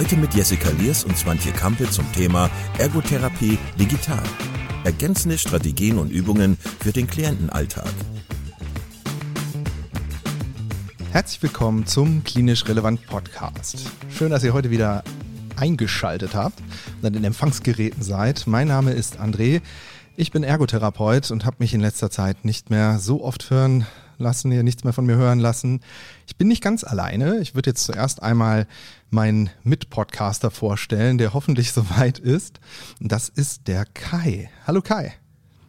Heute mit Jessica Liers und Swantje Kampe zum Thema Ergotherapie digital. Ergänzende Strategien und Übungen für den Klientenalltag. Herzlich willkommen zum Klinisch Relevant Podcast. Schön, dass ihr heute wieder eingeschaltet habt und an den Empfangsgeräten seid. Mein Name ist André. Ich bin Ergotherapeut und habe mich in letzter Zeit nicht mehr so oft hören lassen, hier nichts mehr von mir hören lassen. Ich bin nicht ganz alleine. Ich würde jetzt zuerst einmal meinen Mitpodcaster vorstellen, der hoffentlich soweit ist. Das ist der Kai. Hallo Kai.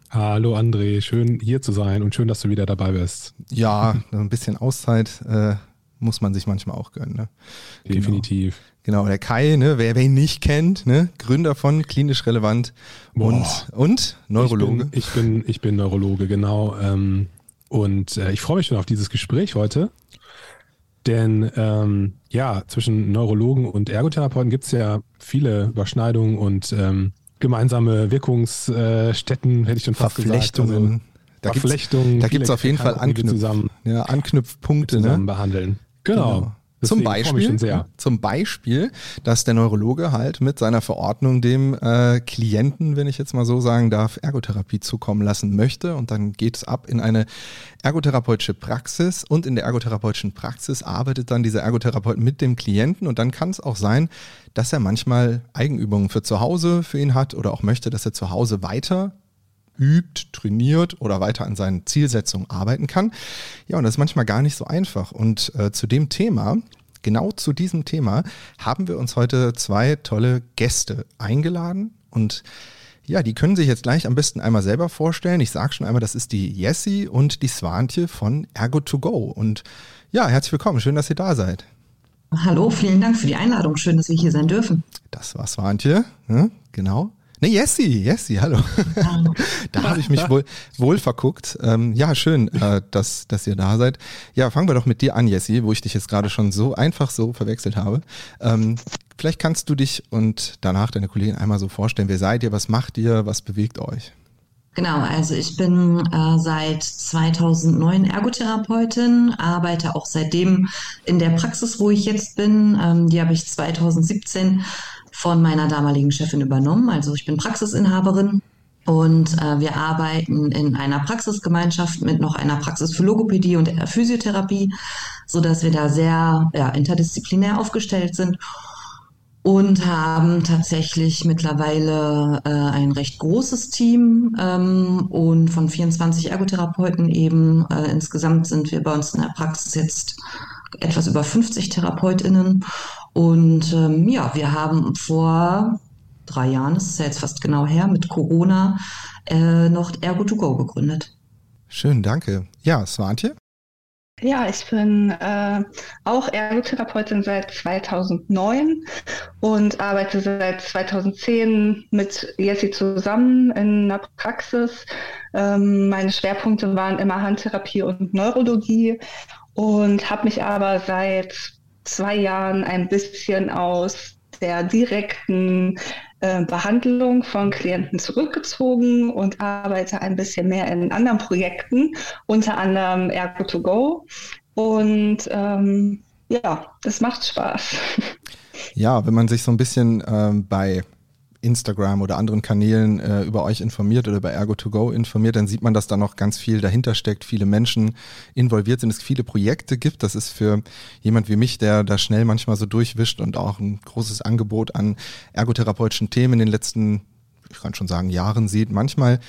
Hallo André, schön hier zu sein und schön, dass du wieder dabei bist. Ja, ein bisschen Auszeit äh, muss man sich manchmal auch gönnen. Ne? Definitiv. Genau. genau, der Kai, ne, wer, wer ihn nicht kennt, ne, Gründer von Klinisch Relevant und, und Neurologe. Ich bin, ich bin, ich bin Neurologe, genau. Ähm, und äh, ich freue mich schon auf dieses Gespräch heute. Denn ähm, ja, zwischen Neurologen und Ergotherapeuten gibt es ja viele Überschneidungen und ähm, gemeinsame Wirkungsstätten, hätte ich schon fast gesagt. Also, da gibt es auf jeden Fall Anknüpf zusammen, ja, Anknüpfpunkte. Zusammen ne? behandeln. Genau. genau. Zum Beispiel, zum Beispiel, dass der Neurologe halt mit seiner Verordnung dem äh, Klienten, wenn ich jetzt mal so sagen darf, Ergotherapie zukommen lassen möchte. Und dann geht es ab in eine ergotherapeutische Praxis. Und in der ergotherapeutischen Praxis arbeitet dann dieser Ergotherapeut mit dem Klienten. Und dann kann es auch sein, dass er manchmal Eigenübungen für zu Hause für ihn hat oder auch möchte, dass er zu Hause weiter übt, trainiert oder weiter an seinen Zielsetzungen arbeiten kann. Ja, und das ist manchmal gar nicht so einfach. Und äh, zu dem Thema, genau zu diesem Thema, haben wir uns heute zwei tolle Gäste eingeladen und ja, die können sich jetzt gleich am besten einmal selber vorstellen. Ich sage schon einmal, das ist die Jessie und die Swantje von Ergo2Go. Und ja, herzlich willkommen. Schön, dass ihr da seid. Hallo, vielen Dank für die Einladung. Schön, dass wir hier sein dürfen. Das war Swantje, ne? genau. Ne, Jessie, Jessie, hallo. da habe ich mich wohl, wohl verguckt. Ähm, ja, schön, äh, dass, dass ihr da seid. Ja, fangen wir doch mit dir an, Jessie, wo ich dich jetzt gerade schon so einfach so verwechselt habe. Ähm, vielleicht kannst du dich und danach deine Kollegin einmal so vorstellen. Wer seid ihr? Was macht ihr? Was bewegt euch? Genau, also ich bin äh, seit 2009 Ergotherapeutin, arbeite auch seitdem in der Praxis, wo ich jetzt bin. Ähm, die habe ich 2017 von meiner damaligen Chefin übernommen. Also ich bin Praxisinhaberin und äh, wir arbeiten in einer Praxisgemeinschaft mit noch einer Praxis für Logopädie und Physiotherapie, so dass wir da sehr ja, interdisziplinär aufgestellt sind und haben tatsächlich mittlerweile äh, ein recht großes Team ähm, und von 24 Ergotherapeuten eben. Äh, insgesamt sind wir bei uns in der Praxis jetzt etwas über 50 Therapeutinnen und ähm, ja, wir haben vor drei Jahren, das ist ja jetzt fast genau her, mit Corona äh, noch Ergo2Go gegründet. Schön, danke. Ja, Swantje? Ja, ich bin äh, auch Ergotherapeutin seit 2009 und arbeite seit 2010 mit Jessie zusammen in einer Praxis. Ähm, meine Schwerpunkte waren immer Handtherapie und Neurologie und habe mich aber seit zwei Jahren ein bisschen aus der direkten äh, Behandlung von Klienten zurückgezogen und arbeite ein bisschen mehr in anderen Projekten, unter anderem Ergo2Go. Und ähm, ja, das macht Spaß. Ja, wenn man sich so ein bisschen ähm, bei Instagram oder anderen Kanälen äh, über euch informiert oder über Ergo2Go informiert, dann sieht man, dass da noch ganz viel dahinter steckt, viele Menschen involviert sind, es viele Projekte gibt. Das ist für jemand wie mich, der da schnell manchmal so durchwischt und auch ein großes Angebot an ergotherapeutischen Themen in den letzten ich kann schon sagen, Jahren sieht, manchmal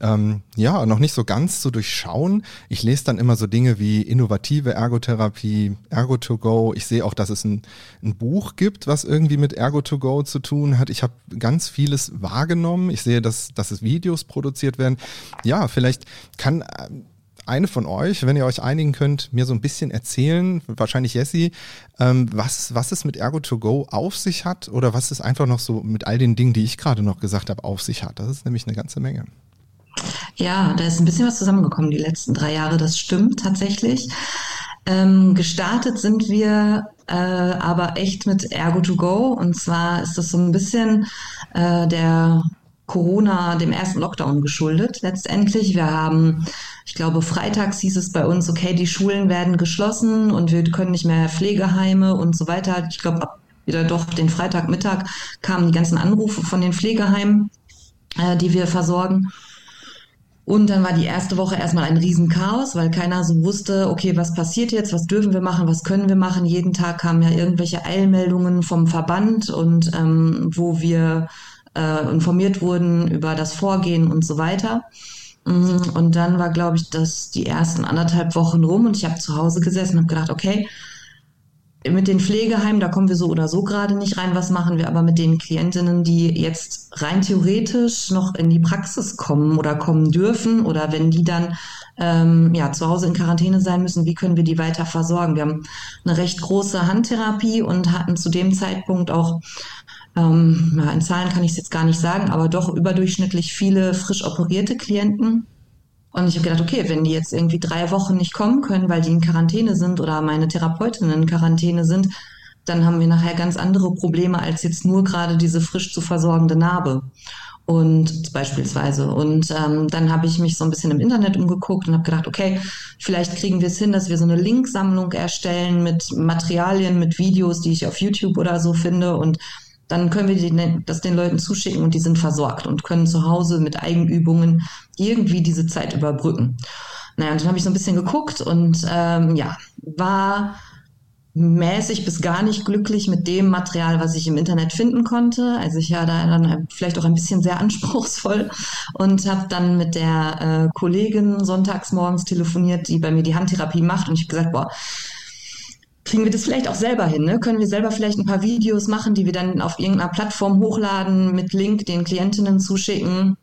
ähm, ja noch nicht so ganz zu durchschauen. Ich lese dann immer so Dinge wie innovative Ergotherapie, Ergo2Go. Ich sehe auch, dass es ein, ein Buch gibt, was irgendwie mit Ergo2Go zu tun hat. Ich habe ganz vieles wahrgenommen. Ich sehe, dass, dass es Videos produziert werden. Ja, vielleicht kann eine von euch, wenn ihr euch einigen könnt, mir so ein bisschen erzählen, wahrscheinlich Jessie, ähm, was, was es mit Ergo2Go auf sich hat oder was es einfach noch so mit all den Dingen, die ich gerade noch gesagt habe, auf sich hat. Das ist nämlich eine ganze Menge. Ja, da ist ein bisschen was zusammengekommen die letzten drei Jahre, das stimmt tatsächlich. Ähm, gestartet sind wir äh, aber echt mit Ergo2Go und zwar ist das so ein bisschen äh, der Corona, dem ersten Lockdown geschuldet letztendlich. Wir haben, ich glaube, freitags hieß es bei uns, okay, die Schulen werden geschlossen und wir können nicht mehr Pflegeheime und so weiter. Ich glaube, wieder doch den Freitagmittag kamen die ganzen Anrufe von den Pflegeheimen, äh, die wir versorgen. Und dann war die erste Woche erstmal ein Riesenchaos, weil keiner so wusste, okay, was passiert jetzt, was dürfen wir machen, was können wir machen. Jeden Tag kamen ja irgendwelche Eilmeldungen vom Verband und ähm, wo wir äh, informiert wurden über das Vorgehen und so weiter. Mm, und dann war, glaube ich, das die ersten anderthalb Wochen rum und ich habe zu Hause gesessen und habe gedacht, okay, mit den Pflegeheimen, da kommen wir so oder so gerade nicht rein. Was machen wir aber mit den Klientinnen, die jetzt rein theoretisch noch in die Praxis kommen oder kommen dürfen oder wenn die dann ähm, ja, zu Hause in Quarantäne sein müssen, wie können wir die weiter versorgen? Wir haben eine recht große Handtherapie und hatten zu dem Zeitpunkt auch ähm, ja, in Zahlen kann ich es jetzt gar nicht sagen, aber doch überdurchschnittlich viele frisch operierte Klienten. Und ich habe gedacht, okay, wenn die jetzt irgendwie drei Wochen nicht kommen können, weil die in Quarantäne sind oder meine Therapeutinnen in Quarantäne sind, dann haben wir nachher ganz andere Probleme als jetzt nur gerade diese frisch zu versorgende Narbe. Und beispielsweise. Und ähm, dann habe ich mich so ein bisschen im Internet umgeguckt und habe gedacht, okay, vielleicht kriegen wir es hin, dass wir so eine Linksammlung erstellen mit Materialien, mit Videos, die ich auf YouTube oder so finde und dann können wir die, das den Leuten zuschicken und die sind versorgt und können zu Hause mit Eigenübungen irgendwie diese Zeit überbrücken. Naja, und dann habe ich so ein bisschen geguckt und ähm, ja, war mäßig bis gar nicht glücklich mit dem Material, was ich im Internet finden konnte. Also ich war da dann vielleicht auch ein bisschen sehr anspruchsvoll und habe dann mit der äh, Kollegin sonntags morgens telefoniert, die bei mir die Handtherapie macht und ich habe gesagt, boah, kriegen wir das vielleicht auch selber hin. Ne? Können wir selber vielleicht ein paar Videos machen, die wir dann auf irgendeiner Plattform hochladen, mit Link den Klientinnen zuschicken,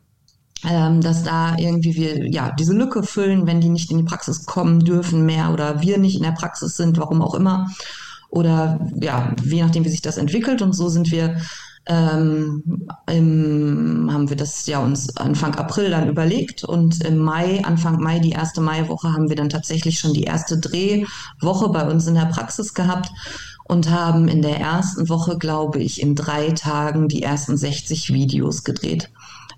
ähm, dass da irgendwie wir ja diese Lücke füllen, wenn die nicht in die Praxis kommen dürfen mehr oder wir nicht in der Praxis sind, warum auch immer. Oder ja, je nachdem, wie sich das entwickelt. Und so sind wir ähm, im, haben wir das ja uns Anfang April dann überlegt und im Mai, Anfang Mai, die erste Maiwoche, haben wir dann tatsächlich schon die erste Drehwoche bei uns in der Praxis gehabt und haben in der ersten Woche, glaube ich, in drei Tagen die ersten 60 Videos gedreht.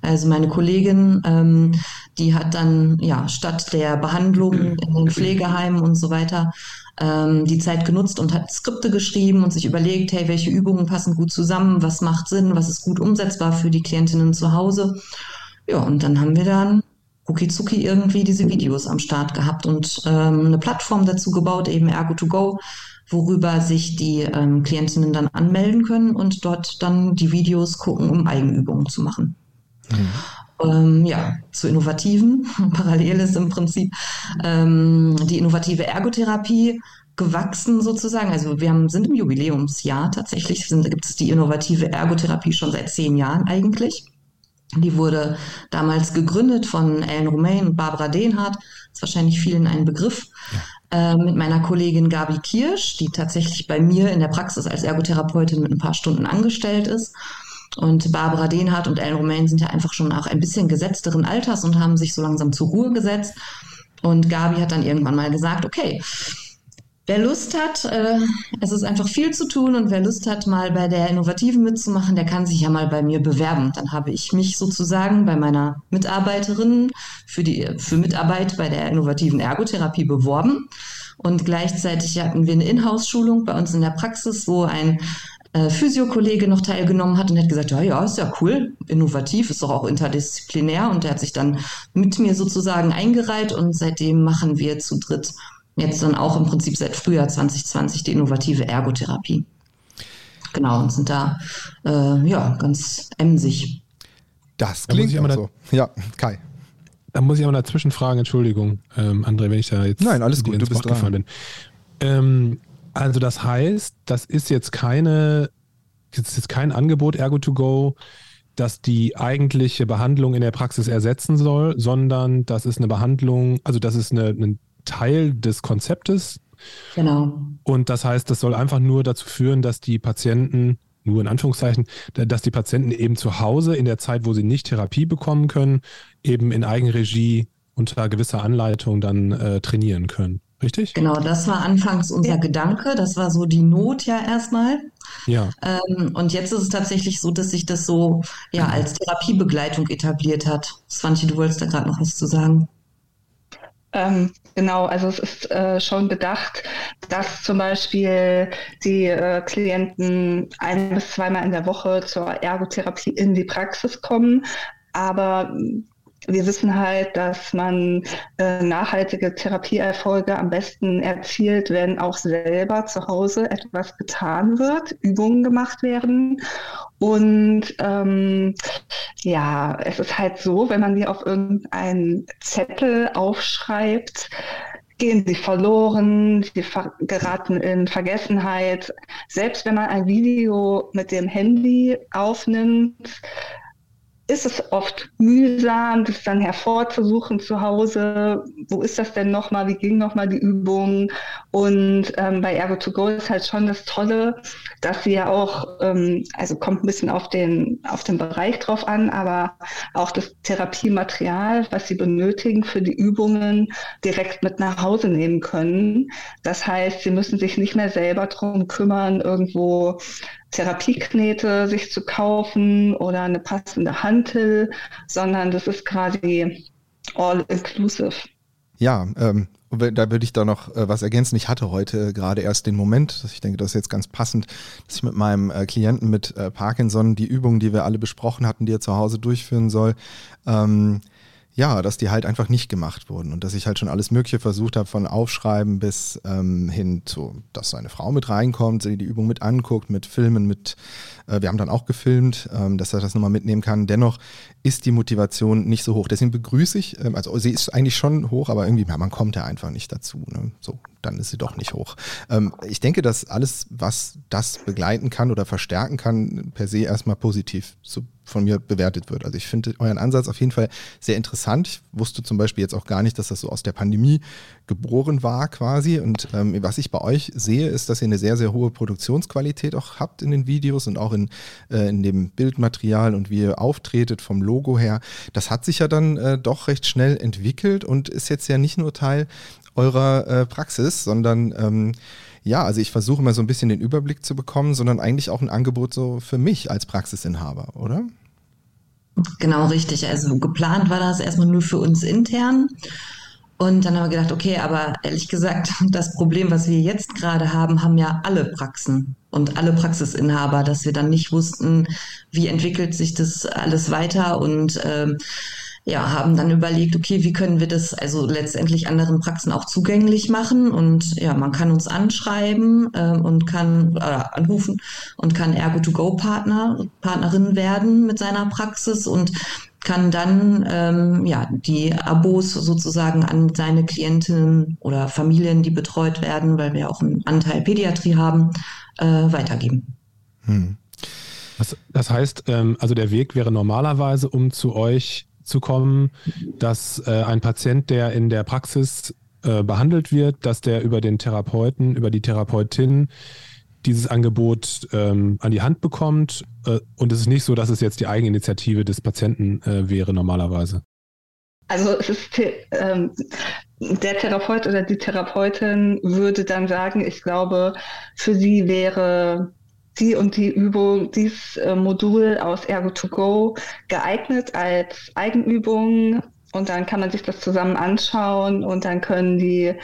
Also meine Kollegin, ähm, die hat dann ja statt der Behandlung in den Pflegeheimen und so weiter ähm, die Zeit genutzt und hat Skripte geschrieben und sich überlegt, hey, welche Übungen passen gut zusammen, was macht Sinn, was ist gut umsetzbar für die Klientinnen zu Hause. Ja, und dann haben wir dann rucki irgendwie diese Videos am Start gehabt und ähm, eine Plattform dazu gebaut, eben Ergo2Go, worüber sich die ähm, Klientinnen dann anmelden können und dort dann die Videos gucken, um Eigenübungen zu machen. Mhm. Ähm, ja, zu Innovativen. Parallel ist im Prinzip ähm, die innovative Ergotherapie gewachsen sozusagen. Also wir haben, sind im Jubiläumsjahr tatsächlich, gibt es die innovative Ergotherapie schon seit zehn Jahren eigentlich. Die wurde damals gegründet von Ellen Romain und Barbara Dehnhardt. Ist wahrscheinlich vielen ein Begriff. Ja. Äh, mit meiner Kollegin Gabi Kirsch, die tatsächlich bei mir in der Praxis als Ergotherapeutin mit ein paar Stunden angestellt ist. Und Barbara Dehnhardt und Ellen Romain sind ja einfach schon auch ein bisschen gesetzteren Alters und haben sich so langsam zur Ruhe gesetzt. Und Gabi hat dann irgendwann mal gesagt, okay, wer Lust hat, äh, es ist einfach viel zu tun und wer Lust hat, mal bei der Innovativen mitzumachen, der kann sich ja mal bei mir bewerben. Dann habe ich mich sozusagen bei meiner Mitarbeiterin für die für Mitarbeit bei der innovativen Ergotherapie beworben. Und gleichzeitig hatten wir eine Inhouse-Schulung bei uns in der Praxis, wo ein Physiokollege noch teilgenommen hat und hat gesagt, ja, ja, ist ja cool, innovativ, ist doch auch interdisziplinär und der hat sich dann mit mir sozusagen eingereiht und seitdem machen wir zu dritt jetzt dann auch im Prinzip seit Frühjahr 2020 die innovative Ergotherapie. Genau, und sind da äh, ja ganz emsig. Das klingt da so. Ja, Kai. Da muss ich aber dazwischen fragen, Entschuldigung, ähm, André, wenn ich da jetzt Nein, alles gut, du bist dran. bin. Ähm, also das heißt, das ist jetzt keine, das ist jetzt kein Angebot Ergo2Go, dass die eigentliche Behandlung in der Praxis ersetzen soll, sondern das ist eine Behandlung, also das ist eine, ein Teil des Konzeptes. Genau. Und das heißt, das soll einfach nur dazu führen, dass die Patienten, nur in Anführungszeichen, dass die Patienten eben zu Hause in der Zeit, wo sie nicht Therapie bekommen können, eben in Eigenregie unter gewisser Anleitung dann äh, trainieren können. Richtig? Genau, das war anfangs unser Gedanke. Das war so die Not ja erstmal. Ja. Ähm, und jetzt ist es tatsächlich so, dass sich das so ja als Therapiebegleitung etabliert hat. Svanti, du wolltest da gerade noch was zu sagen. Ähm, genau, also es ist äh, schon bedacht, dass zum Beispiel die äh, Klienten ein bis zweimal in der Woche zur Ergotherapie in die Praxis kommen. Aber wir wissen halt, dass man äh, nachhaltige Therapieerfolge am besten erzielt, wenn auch selber zu Hause etwas getan wird, Übungen gemacht werden. Und ähm, ja, es ist halt so, wenn man die auf irgendeinen Zettel aufschreibt, gehen sie verloren, sie geraten in Vergessenheit. Selbst wenn man ein Video mit dem Handy aufnimmt, ist es oft mühsam, das dann hervorzusuchen zu Hause. Wo ist das denn nochmal? Wie ging nochmal die Übung? Und ähm, bei Ergo2Go ist halt schon das Tolle, dass sie ja auch, ähm, also kommt ein bisschen auf den, auf den Bereich drauf an, aber auch das Therapiematerial, was sie benötigen für die Übungen, direkt mit nach Hause nehmen können. Das heißt, sie müssen sich nicht mehr selber drum kümmern, irgendwo Therapieknete sich zu kaufen oder eine passende Hantel, sondern das ist quasi all inclusive. Ja, ähm, da würde ich da noch äh, was ergänzen. Ich hatte heute gerade erst den Moment, ich denke, das ist jetzt ganz passend, dass ich mit meinem äh, Klienten mit äh, Parkinson die Übungen, die wir alle besprochen hatten, die er zu Hause durchführen soll, ähm, ja, dass die halt einfach nicht gemacht wurden und dass ich halt schon alles Mögliche versucht habe, von Aufschreiben bis ähm, hin zu, dass seine Frau mit reinkommt, sie die Übung mit anguckt, mit Filmen, mit, äh, wir haben dann auch gefilmt, ähm, dass er das nochmal mitnehmen kann. Dennoch ist die Motivation nicht so hoch. Deswegen begrüße ich, ähm, also sie ist eigentlich schon hoch, aber irgendwie, ja, man kommt ja einfach nicht dazu. Ne? So, dann ist sie doch nicht hoch. Ähm, ich denke, dass alles, was das begleiten kann oder verstärken kann, per se erstmal positiv zu von mir bewertet wird. Also ich finde euren Ansatz auf jeden Fall sehr interessant. Ich wusste zum Beispiel jetzt auch gar nicht, dass das so aus der Pandemie geboren war quasi. Und ähm, was ich bei euch sehe, ist, dass ihr eine sehr, sehr hohe Produktionsqualität auch habt in den Videos und auch in, äh, in dem Bildmaterial und wie ihr auftretet vom Logo her. Das hat sich ja dann äh, doch recht schnell entwickelt und ist jetzt ja nicht nur Teil eurer äh, Praxis, sondern ähm, ja, also ich versuche mal so ein bisschen den Überblick zu bekommen, sondern eigentlich auch ein Angebot so für mich als Praxisinhaber, oder? Genau, richtig. Also geplant war das erstmal nur für uns intern. Und dann haben wir gedacht, okay, aber ehrlich gesagt, das Problem, was wir jetzt gerade haben, haben ja alle Praxen und alle Praxisinhaber, dass wir dann nicht wussten, wie entwickelt sich das alles weiter und ähm, ja, haben dann überlegt, okay, wie können wir das also letztendlich anderen Praxen auch zugänglich machen? Und ja, man kann uns anschreiben äh, und kann äh, anrufen und kann Ergo-to-Go-Partner, Partnerin werden mit seiner Praxis und kann dann ähm, ja die Abos sozusagen an seine Klientinnen oder Familien, die betreut werden, weil wir auch einen Anteil Pädiatrie haben, äh, weitergeben. Hm. Das, das heißt, ähm, also der Weg wäre normalerweise, um zu euch zu kommen, dass äh, ein Patient, der in der Praxis äh, behandelt wird, dass der über den Therapeuten, über die Therapeutin dieses Angebot ähm, an die Hand bekommt. Äh, und es ist nicht so, dass es jetzt die Eigeninitiative des Patienten äh, wäre normalerweise. Also es ist ähm, der Therapeut oder die Therapeutin würde dann sagen, ich glaube, für sie wäre die und die Übung, dieses äh, Modul aus Ergo2Go geeignet als Eigenübung und dann kann man sich das zusammen anschauen und dann können die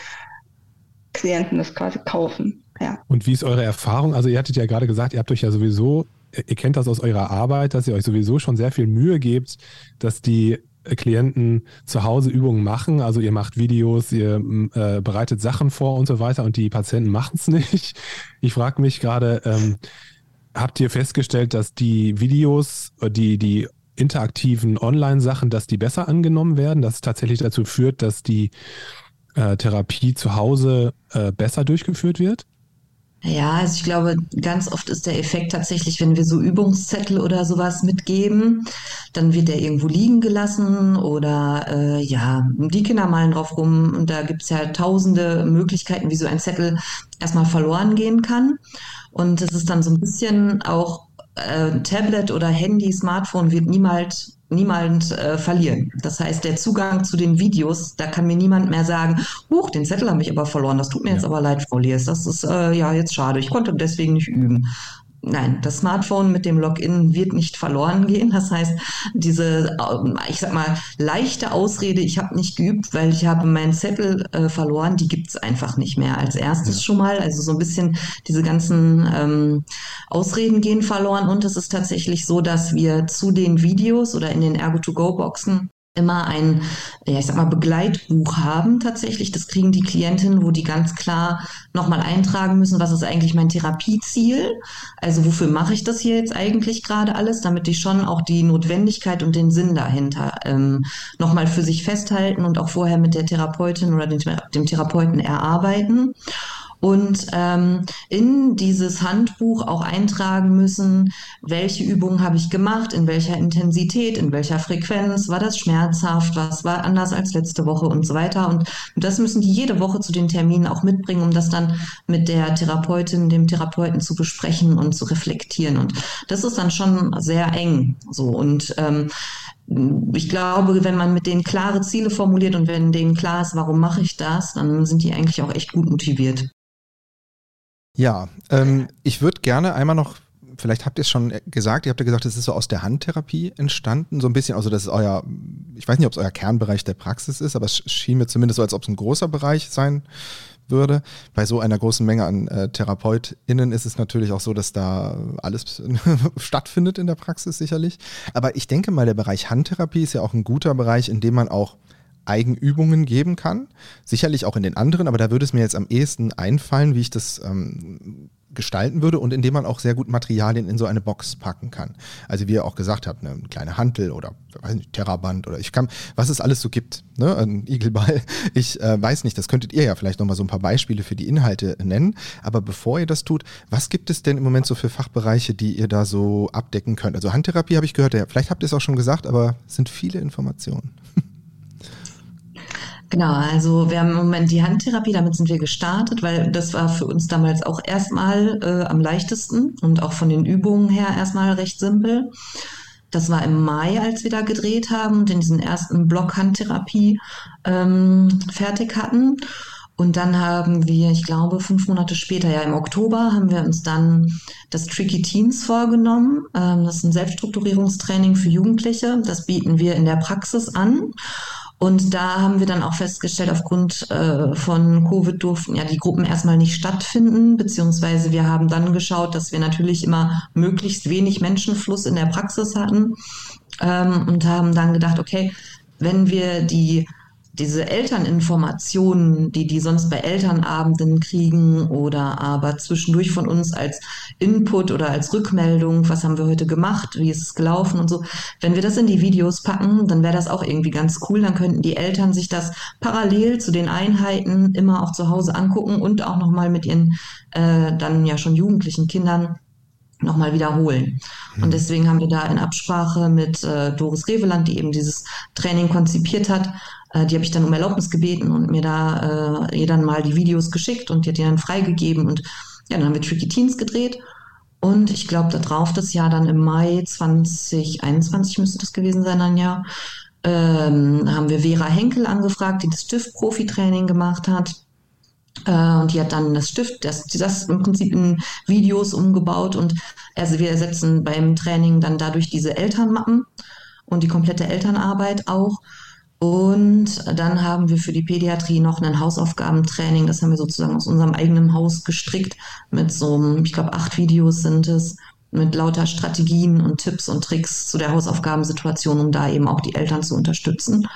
Klienten das quasi kaufen. Ja. Und wie ist eure Erfahrung? Also ihr hattet ja gerade gesagt, ihr habt euch ja sowieso, ihr kennt das aus eurer Arbeit, dass ihr euch sowieso schon sehr viel Mühe gebt, dass die Klienten zu Hause Übungen machen. Also ihr macht Videos, ihr äh, bereitet Sachen vor und so weiter und die Patienten machen es nicht. Ich frage mich gerade, ähm, habt ihr festgestellt, dass die Videos, äh, die, die interaktiven Online-Sachen, dass die besser angenommen werden, dass es tatsächlich dazu führt, dass die äh, Therapie zu Hause äh, besser durchgeführt wird? Ja, also ich glaube, ganz oft ist der Effekt tatsächlich, wenn wir so Übungszettel oder sowas mitgeben, dann wird der irgendwo liegen gelassen oder äh, ja, die Kinder malen drauf rum und da gibt's ja tausende Möglichkeiten, wie so ein Zettel erstmal verloren gehen kann. Und es ist dann so ein bisschen auch äh, Tablet oder Handy, Smartphone wird niemals niemand äh, verlieren. Das heißt, der Zugang zu den Videos, da kann mir niemand mehr sagen, huch, den Zettel habe ich aber verloren, das tut mir ja. jetzt aber leid, Frau Liers, das ist äh, ja jetzt schade, ich konnte deswegen nicht üben. Nein, das Smartphone mit dem Login wird nicht verloren gehen. Das heißt, diese, ähm, ich sag mal, leichte Ausrede, ich habe nicht geübt, weil ich habe meinen Zettel äh, verloren, die gibt's einfach nicht mehr. Als erstes schon mal, also so ein bisschen diese ganzen ähm, Ausreden gehen verloren. Und es ist tatsächlich so, dass wir zu den Videos oder in den Ergo-to-Go-Boxen immer ein, ja, ich sag mal, Begleitbuch haben tatsächlich. Das kriegen die Klientinnen, wo die ganz klar nochmal eintragen müssen, was ist eigentlich mein Therapieziel? Also wofür mache ich das hier jetzt eigentlich gerade alles, damit die schon auch die Notwendigkeit und den Sinn dahinter ähm, nochmal für sich festhalten und auch vorher mit der Therapeutin oder dem, dem Therapeuten erarbeiten und ähm, in dieses Handbuch auch eintragen müssen, welche Übungen habe ich gemacht, in welcher Intensität, in welcher Frequenz, war das schmerzhaft, was war anders als letzte Woche und so weiter. Und das müssen die jede Woche zu den Terminen auch mitbringen, um das dann mit der Therapeutin, dem Therapeuten zu besprechen und zu reflektieren. Und das ist dann schon sehr eng so. Und ähm, ich glaube, wenn man mit denen klare Ziele formuliert und wenn denen klar ist, warum mache ich das, dann sind die eigentlich auch echt gut motiviert. Ja, ähm, ich würde gerne einmal noch, vielleicht habt ihr es schon gesagt, ihr habt ja gesagt, es ist so aus der Handtherapie entstanden, so ein bisschen, also das ist euer, ich weiß nicht, ob es euer Kernbereich der Praxis ist, aber es schien mir zumindest so, als ob es ein großer Bereich sein würde. Bei so einer großen Menge an äh, TherapeutInnen ist es natürlich auch so, dass da alles stattfindet in der Praxis sicherlich. Aber ich denke mal, der Bereich Handtherapie ist ja auch ein guter Bereich, in dem man auch Eigenübungen geben kann. Sicherlich auch in den anderen, aber da würde es mir jetzt am ehesten einfallen, wie ich das ähm, gestalten würde und indem man auch sehr gut Materialien in so eine Box packen kann. Also wie ihr auch gesagt habt, eine kleine Hantel oder weiß nicht, Terraband oder ich kann, was es alles so gibt, ne? ein Igelball. Ich äh, weiß nicht, das könntet ihr ja vielleicht nochmal so ein paar Beispiele für die Inhalte nennen. Aber bevor ihr das tut, was gibt es denn im Moment so für Fachbereiche, die ihr da so abdecken könnt? Also Handtherapie habe ich gehört, ja, vielleicht habt ihr es auch schon gesagt, aber es sind viele Informationen. Genau, also wir haben im Moment die Handtherapie, damit sind wir gestartet, weil das war für uns damals auch erstmal äh, am leichtesten und auch von den Übungen her erstmal recht simpel. Das war im Mai, als wir da gedreht haben und in diesen ersten Block Handtherapie ähm, fertig hatten. Und dann haben wir, ich glaube, fünf Monate später, ja im Oktober, haben wir uns dann das Tricky Teens vorgenommen. Ähm, das ist ein Selbststrukturierungstraining für Jugendliche. Das bieten wir in der Praxis an. Und da haben wir dann auch festgestellt, aufgrund äh, von Covid durften ja die Gruppen erstmal nicht stattfinden, beziehungsweise wir haben dann geschaut, dass wir natürlich immer möglichst wenig Menschenfluss in der Praxis hatten ähm, und haben dann gedacht, okay, wenn wir die diese Elterninformationen, die die sonst bei Elternabenden kriegen oder aber zwischendurch von uns als Input oder als Rückmeldung, was haben wir heute gemacht, wie ist es gelaufen und so, wenn wir das in die Videos packen, dann wäre das auch irgendwie ganz cool. Dann könnten die Eltern sich das parallel zu den Einheiten immer auch zu Hause angucken und auch nochmal mit ihren äh, dann ja schon jugendlichen Kindern nochmal wiederholen. Mhm. Und deswegen haben wir da in Absprache mit äh, Doris Reveland, die eben dieses Training konzipiert hat, die habe ich dann um Erlaubnis gebeten und mir da äh, ihr dann mal die Videos geschickt und die hat die dann freigegeben und ja, dann haben wir Tricky Teens gedreht und ich glaube, da drauf das Jahr dann im Mai 2021 müsste das gewesen sein, ein Jahr, ähm, haben wir Vera Henkel angefragt, die das Stift-Profi-Training gemacht hat. Äh, und die hat dann das Stift, das, das im Prinzip in Videos umgebaut und also wir ersetzen beim Training dann dadurch diese Elternmappen und die komplette Elternarbeit auch. Und dann haben wir für die Pädiatrie noch ein Hausaufgabentraining. Das haben wir sozusagen aus unserem eigenen Haus gestrickt mit so, ich glaube, acht Videos sind es, mit lauter Strategien und Tipps und Tricks zu der Hausaufgabensituation, um da eben auch die Eltern zu unterstützen.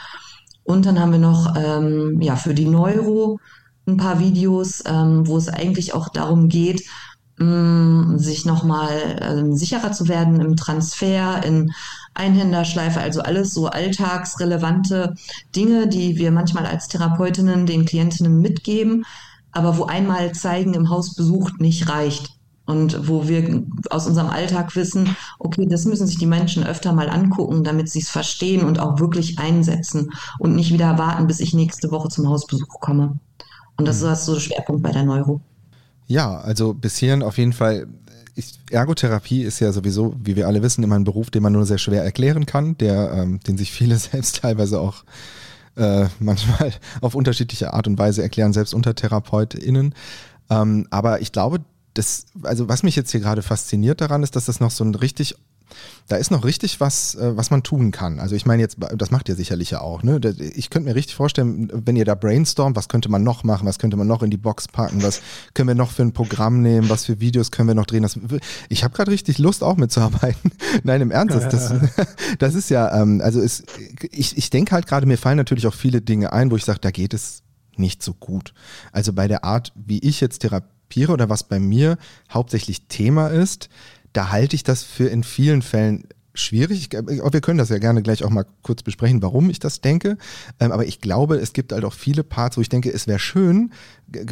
Und dann haben wir noch ähm, ja, für die Neuro ein paar Videos, ähm, wo es eigentlich auch darum geht, mh, sich nochmal ähm, sicherer zu werden im Transfer, in Einhänderschleife, also alles so alltagsrelevante Dinge, die wir manchmal als Therapeutinnen den Klientinnen mitgeben, aber wo einmal zeigen im Hausbesuch nicht reicht. Und wo wir aus unserem Alltag wissen, okay, das müssen sich die Menschen öfter mal angucken, damit sie es verstehen und auch wirklich einsetzen und nicht wieder warten, bis ich nächste Woche zum Hausbesuch komme. Und das mhm. ist so der Schwerpunkt bei der Neuro. Ja, also bis hierhin auf jeden Fall ich, Ergotherapie ist ja sowieso, wie wir alle wissen, immer ein Beruf, den man nur sehr schwer erklären kann, der, ähm, den sich viele selbst teilweise auch äh, manchmal auf unterschiedliche Art und Weise erklären, selbst unter TherapeutInnen. Ähm, aber ich glaube, das, also was mich jetzt hier gerade fasziniert daran ist, dass das noch so ein richtig da ist noch richtig was, äh, was man tun kann. Also ich meine jetzt, das macht ihr sicherlich ja auch. Ne? Ich könnte mir richtig vorstellen, wenn ihr da brainstormt, was könnte man noch machen, was könnte man noch in die Box packen, was können wir noch für ein Programm nehmen, was für Videos können wir noch drehen. Das, ich habe gerade richtig Lust, auch mitzuarbeiten. Nein, im Ernst, das, das, ist ja, ähm, also ist, ich, ich denke halt gerade, mir fallen natürlich auch viele Dinge ein, wo ich sage, da geht es nicht so gut. Also bei der Art, wie ich jetzt therapiere oder was bei mir hauptsächlich Thema ist, da halte ich das für in vielen Fällen schwierig. Wir können das ja gerne gleich auch mal kurz besprechen, warum ich das denke. Ähm, aber ich glaube, es gibt halt auch viele Parts, wo ich denke, es wäre schön,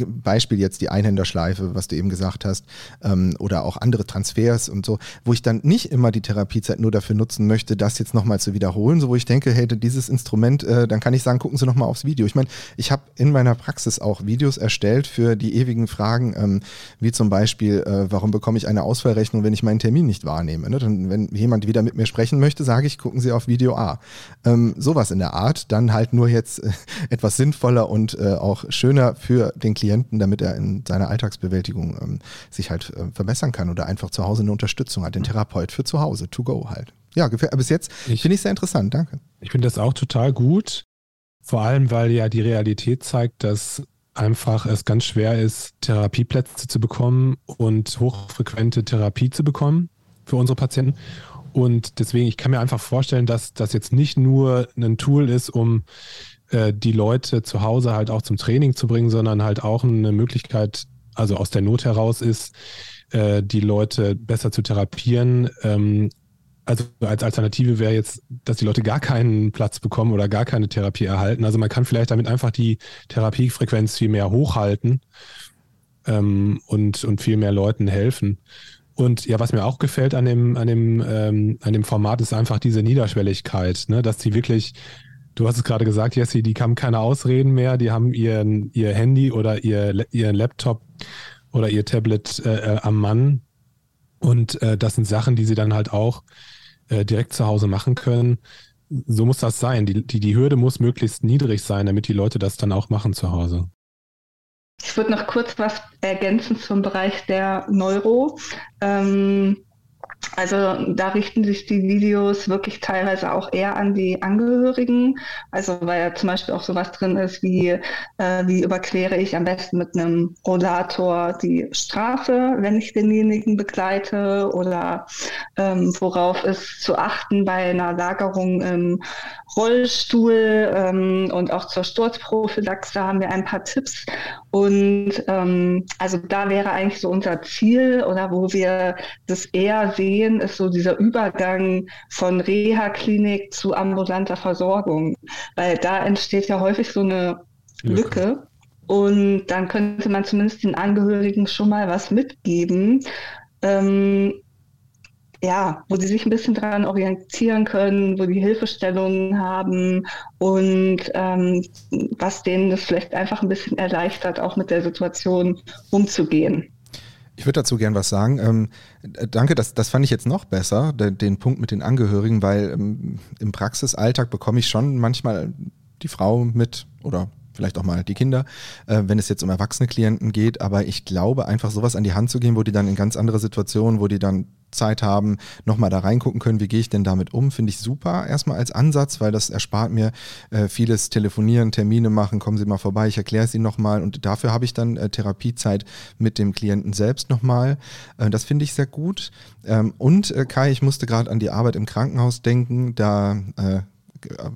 Beispiel jetzt die Einhänderschleife, was du eben gesagt hast, ähm, oder auch andere Transfers und so, wo ich dann nicht immer die Therapiezeit nur dafür nutzen möchte, das jetzt nochmal zu wiederholen, so wo ich denke, hey, dieses Instrument, äh, dann kann ich sagen, gucken Sie nochmal aufs Video. Ich meine, ich habe in meiner Praxis auch Videos erstellt für die ewigen Fragen, ähm, wie zum Beispiel, äh, warum bekomme ich eine Ausfallrechnung, wenn ich meinen Termin nicht wahrnehme? Ne? Dann, wenn jemand wieder mit mir sprechen möchte, sage ich, gucken Sie auf Video A. Ähm, sowas in der Art, dann halt nur jetzt äh, etwas sinnvoller und äh, auch schöner für den Klienten, damit er in seiner Alltagsbewältigung ähm, sich halt äh, verbessern kann oder einfach zu Hause eine Unterstützung hat, den Therapeut für zu Hause, to go halt. Ja, bis jetzt finde ich sehr interessant, danke. Ich finde das auch total gut, vor allem weil ja die Realität zeigt, dass einfach es ganz schwer ist, Therapieplätze zu bekommen und hochfrequente Therapie zu bekommen für unsere Patienten. Und deswegen, ich kann mir einfach vorstellen, dass das jetzt nicht nur ein Tool ist, um äh, die Leute zu Hause halt auch zum Training zu bringen, sondern halt auch eine Möglichkeit, also aus der Not heraus ist, äh, die Leute besser zu therapieren. Ähm, also als Alternative wäre jetzt, dass die Leute gar keinen Platz bekommen oder gar keine Therapie erhalten. Also man kann vielleicht damit einfach die Therapiefrequenz viel mehr hochhalten ähm, und, und viel mehr Leuten helfen. Und ja, was mir auch gefällt an dem, an dem, ähm, an dem Format ist einfach diese Niederschwelligkeit, ne? dass sie wirklich, du hast es gerade gesagt, Jesse, die haben keine Ausreden mehr, die haben ihren, ihr Handy oder ihr, ihren Laptop oder ihr Tablet äh, äh, am Mann. Und äh, das sind Sachen, die sie dann halt auch äh, direkt zu Hause machen können. So muss das sein. Die, die, die Hürde muss möglichst niedrig sein, damit die Leute das dann auch machen zu Hause. Ich würde noch kurz was ergänzen zum Bereich der Neuro. Ähm, also da richten sich die Videos wirklich teilweise auch eher an die Angehörigen. Also weil ja zum Beispiel auch sowas drin ist wie, äh, wie überquere ich am besten mit einem Rollator die Straße, wenn ich denjenigen begleite oder ähm, worauf ist zu achten bei einer Lagerung im Rollstuhl ähm, und auch zur Sturzprophylaxe haben wir ein paar Tipps. Und ähm, also da wäre eigentlich so unser Ziel oder wo wir das eher sehen, ist so dieser Übergang von Reha-Klinik zu ambulanter Versorgung. Weil da entsteht ja häufig so eine Lücke. Lücke. Und dann könnte man zumindest den Angehörigen schon mal was mitgeben. Ähm, ja, wo sie sich ein bisschen daran orientieren können, wo die Hilfestellungen haben und ähm, was denen das vielleicht einfach ein bisschen erleichtert, auch mit der Situation umzugehen. Ich würde dazu gern was sagen. Ähm, danke, das, das fand ich jetzt noch besser, den, den Punkt mit den Angehörigen, weil ähm, im Praxisalltag bekomme ich schon manchmal die Frau mit oder vielleicht auch mal die Kinder, äh, wenn es jetzt um erwachsene Klienten geht. Aber ich glaube, einfach sowas an die Hand zu geben, wo die dann in ganz andere Situationen, wo die dann Zeit haben, nochmal da reingucken können, wie gehe ich denn damit um, finde ich super erstmal als Ansatz, weil das erspart mir äh, vieles Telefonieren, Termine machen, kommen Sie mal vorbei, ich erkläre es Ihnen nochmal und dafür habe ich dann äh, Therapiezeit mit dem Klienten selbst nochmal. Äh, das finde ich sehr gut. Ähm, und äh, Kai, ich musste gerade an die Arbeit im Krankenhaus denken, da äh,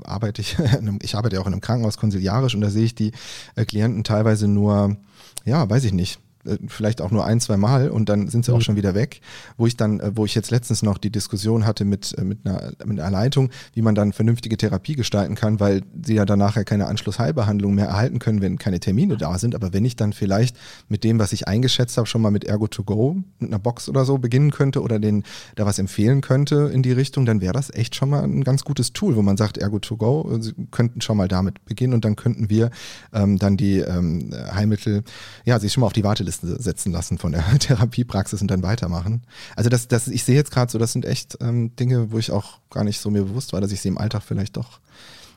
arbeite ich, ich arbeite ja auch in einem Krankenhaus konsiliarisch und da sehe ich die äh, Klienten teilweise nur, ja, weiß ich nicht, äh, vielleicht auch nur ein, zwei Mal und dann sind sie mhm. auch schon wieder weg. Wo ich dann, äh, wo ich jetzt letztens noch die Diskussion hatte mit, äh, mit, einer, mit einer Leitung, wie man dann vernünftige Therapie gestalten kann, weil sie ja dann nachher keine Anschlussheilbehandlung mehr erhalten können, wenn keine Termine da sind. Aber wenn ich dann vielleicht mit dem, was ich eingeschätzt habe, schon mal mit Ergo to go, mit einer Box oder so beginnen könnte oder den da was empfehlen könnte in die Richtung, dann wäre das echt schon mal ein ganz gutes Tool, wo man sagt, Ergo to go, Sie könnten schon mal damit beginnen und dann könnten wir ähm, dann die ähm, Heilmittel, ja, sich schon mal auf die Warteliste setzen lassen von der Therapiepraxis und dann weitermachen. Also das, das ich sehe jetzt gerade so, das sind echt ähm, Dinge, wo ich auch gar nicht so mir bewusst war, dass ich sie im Alltag vielleicht doch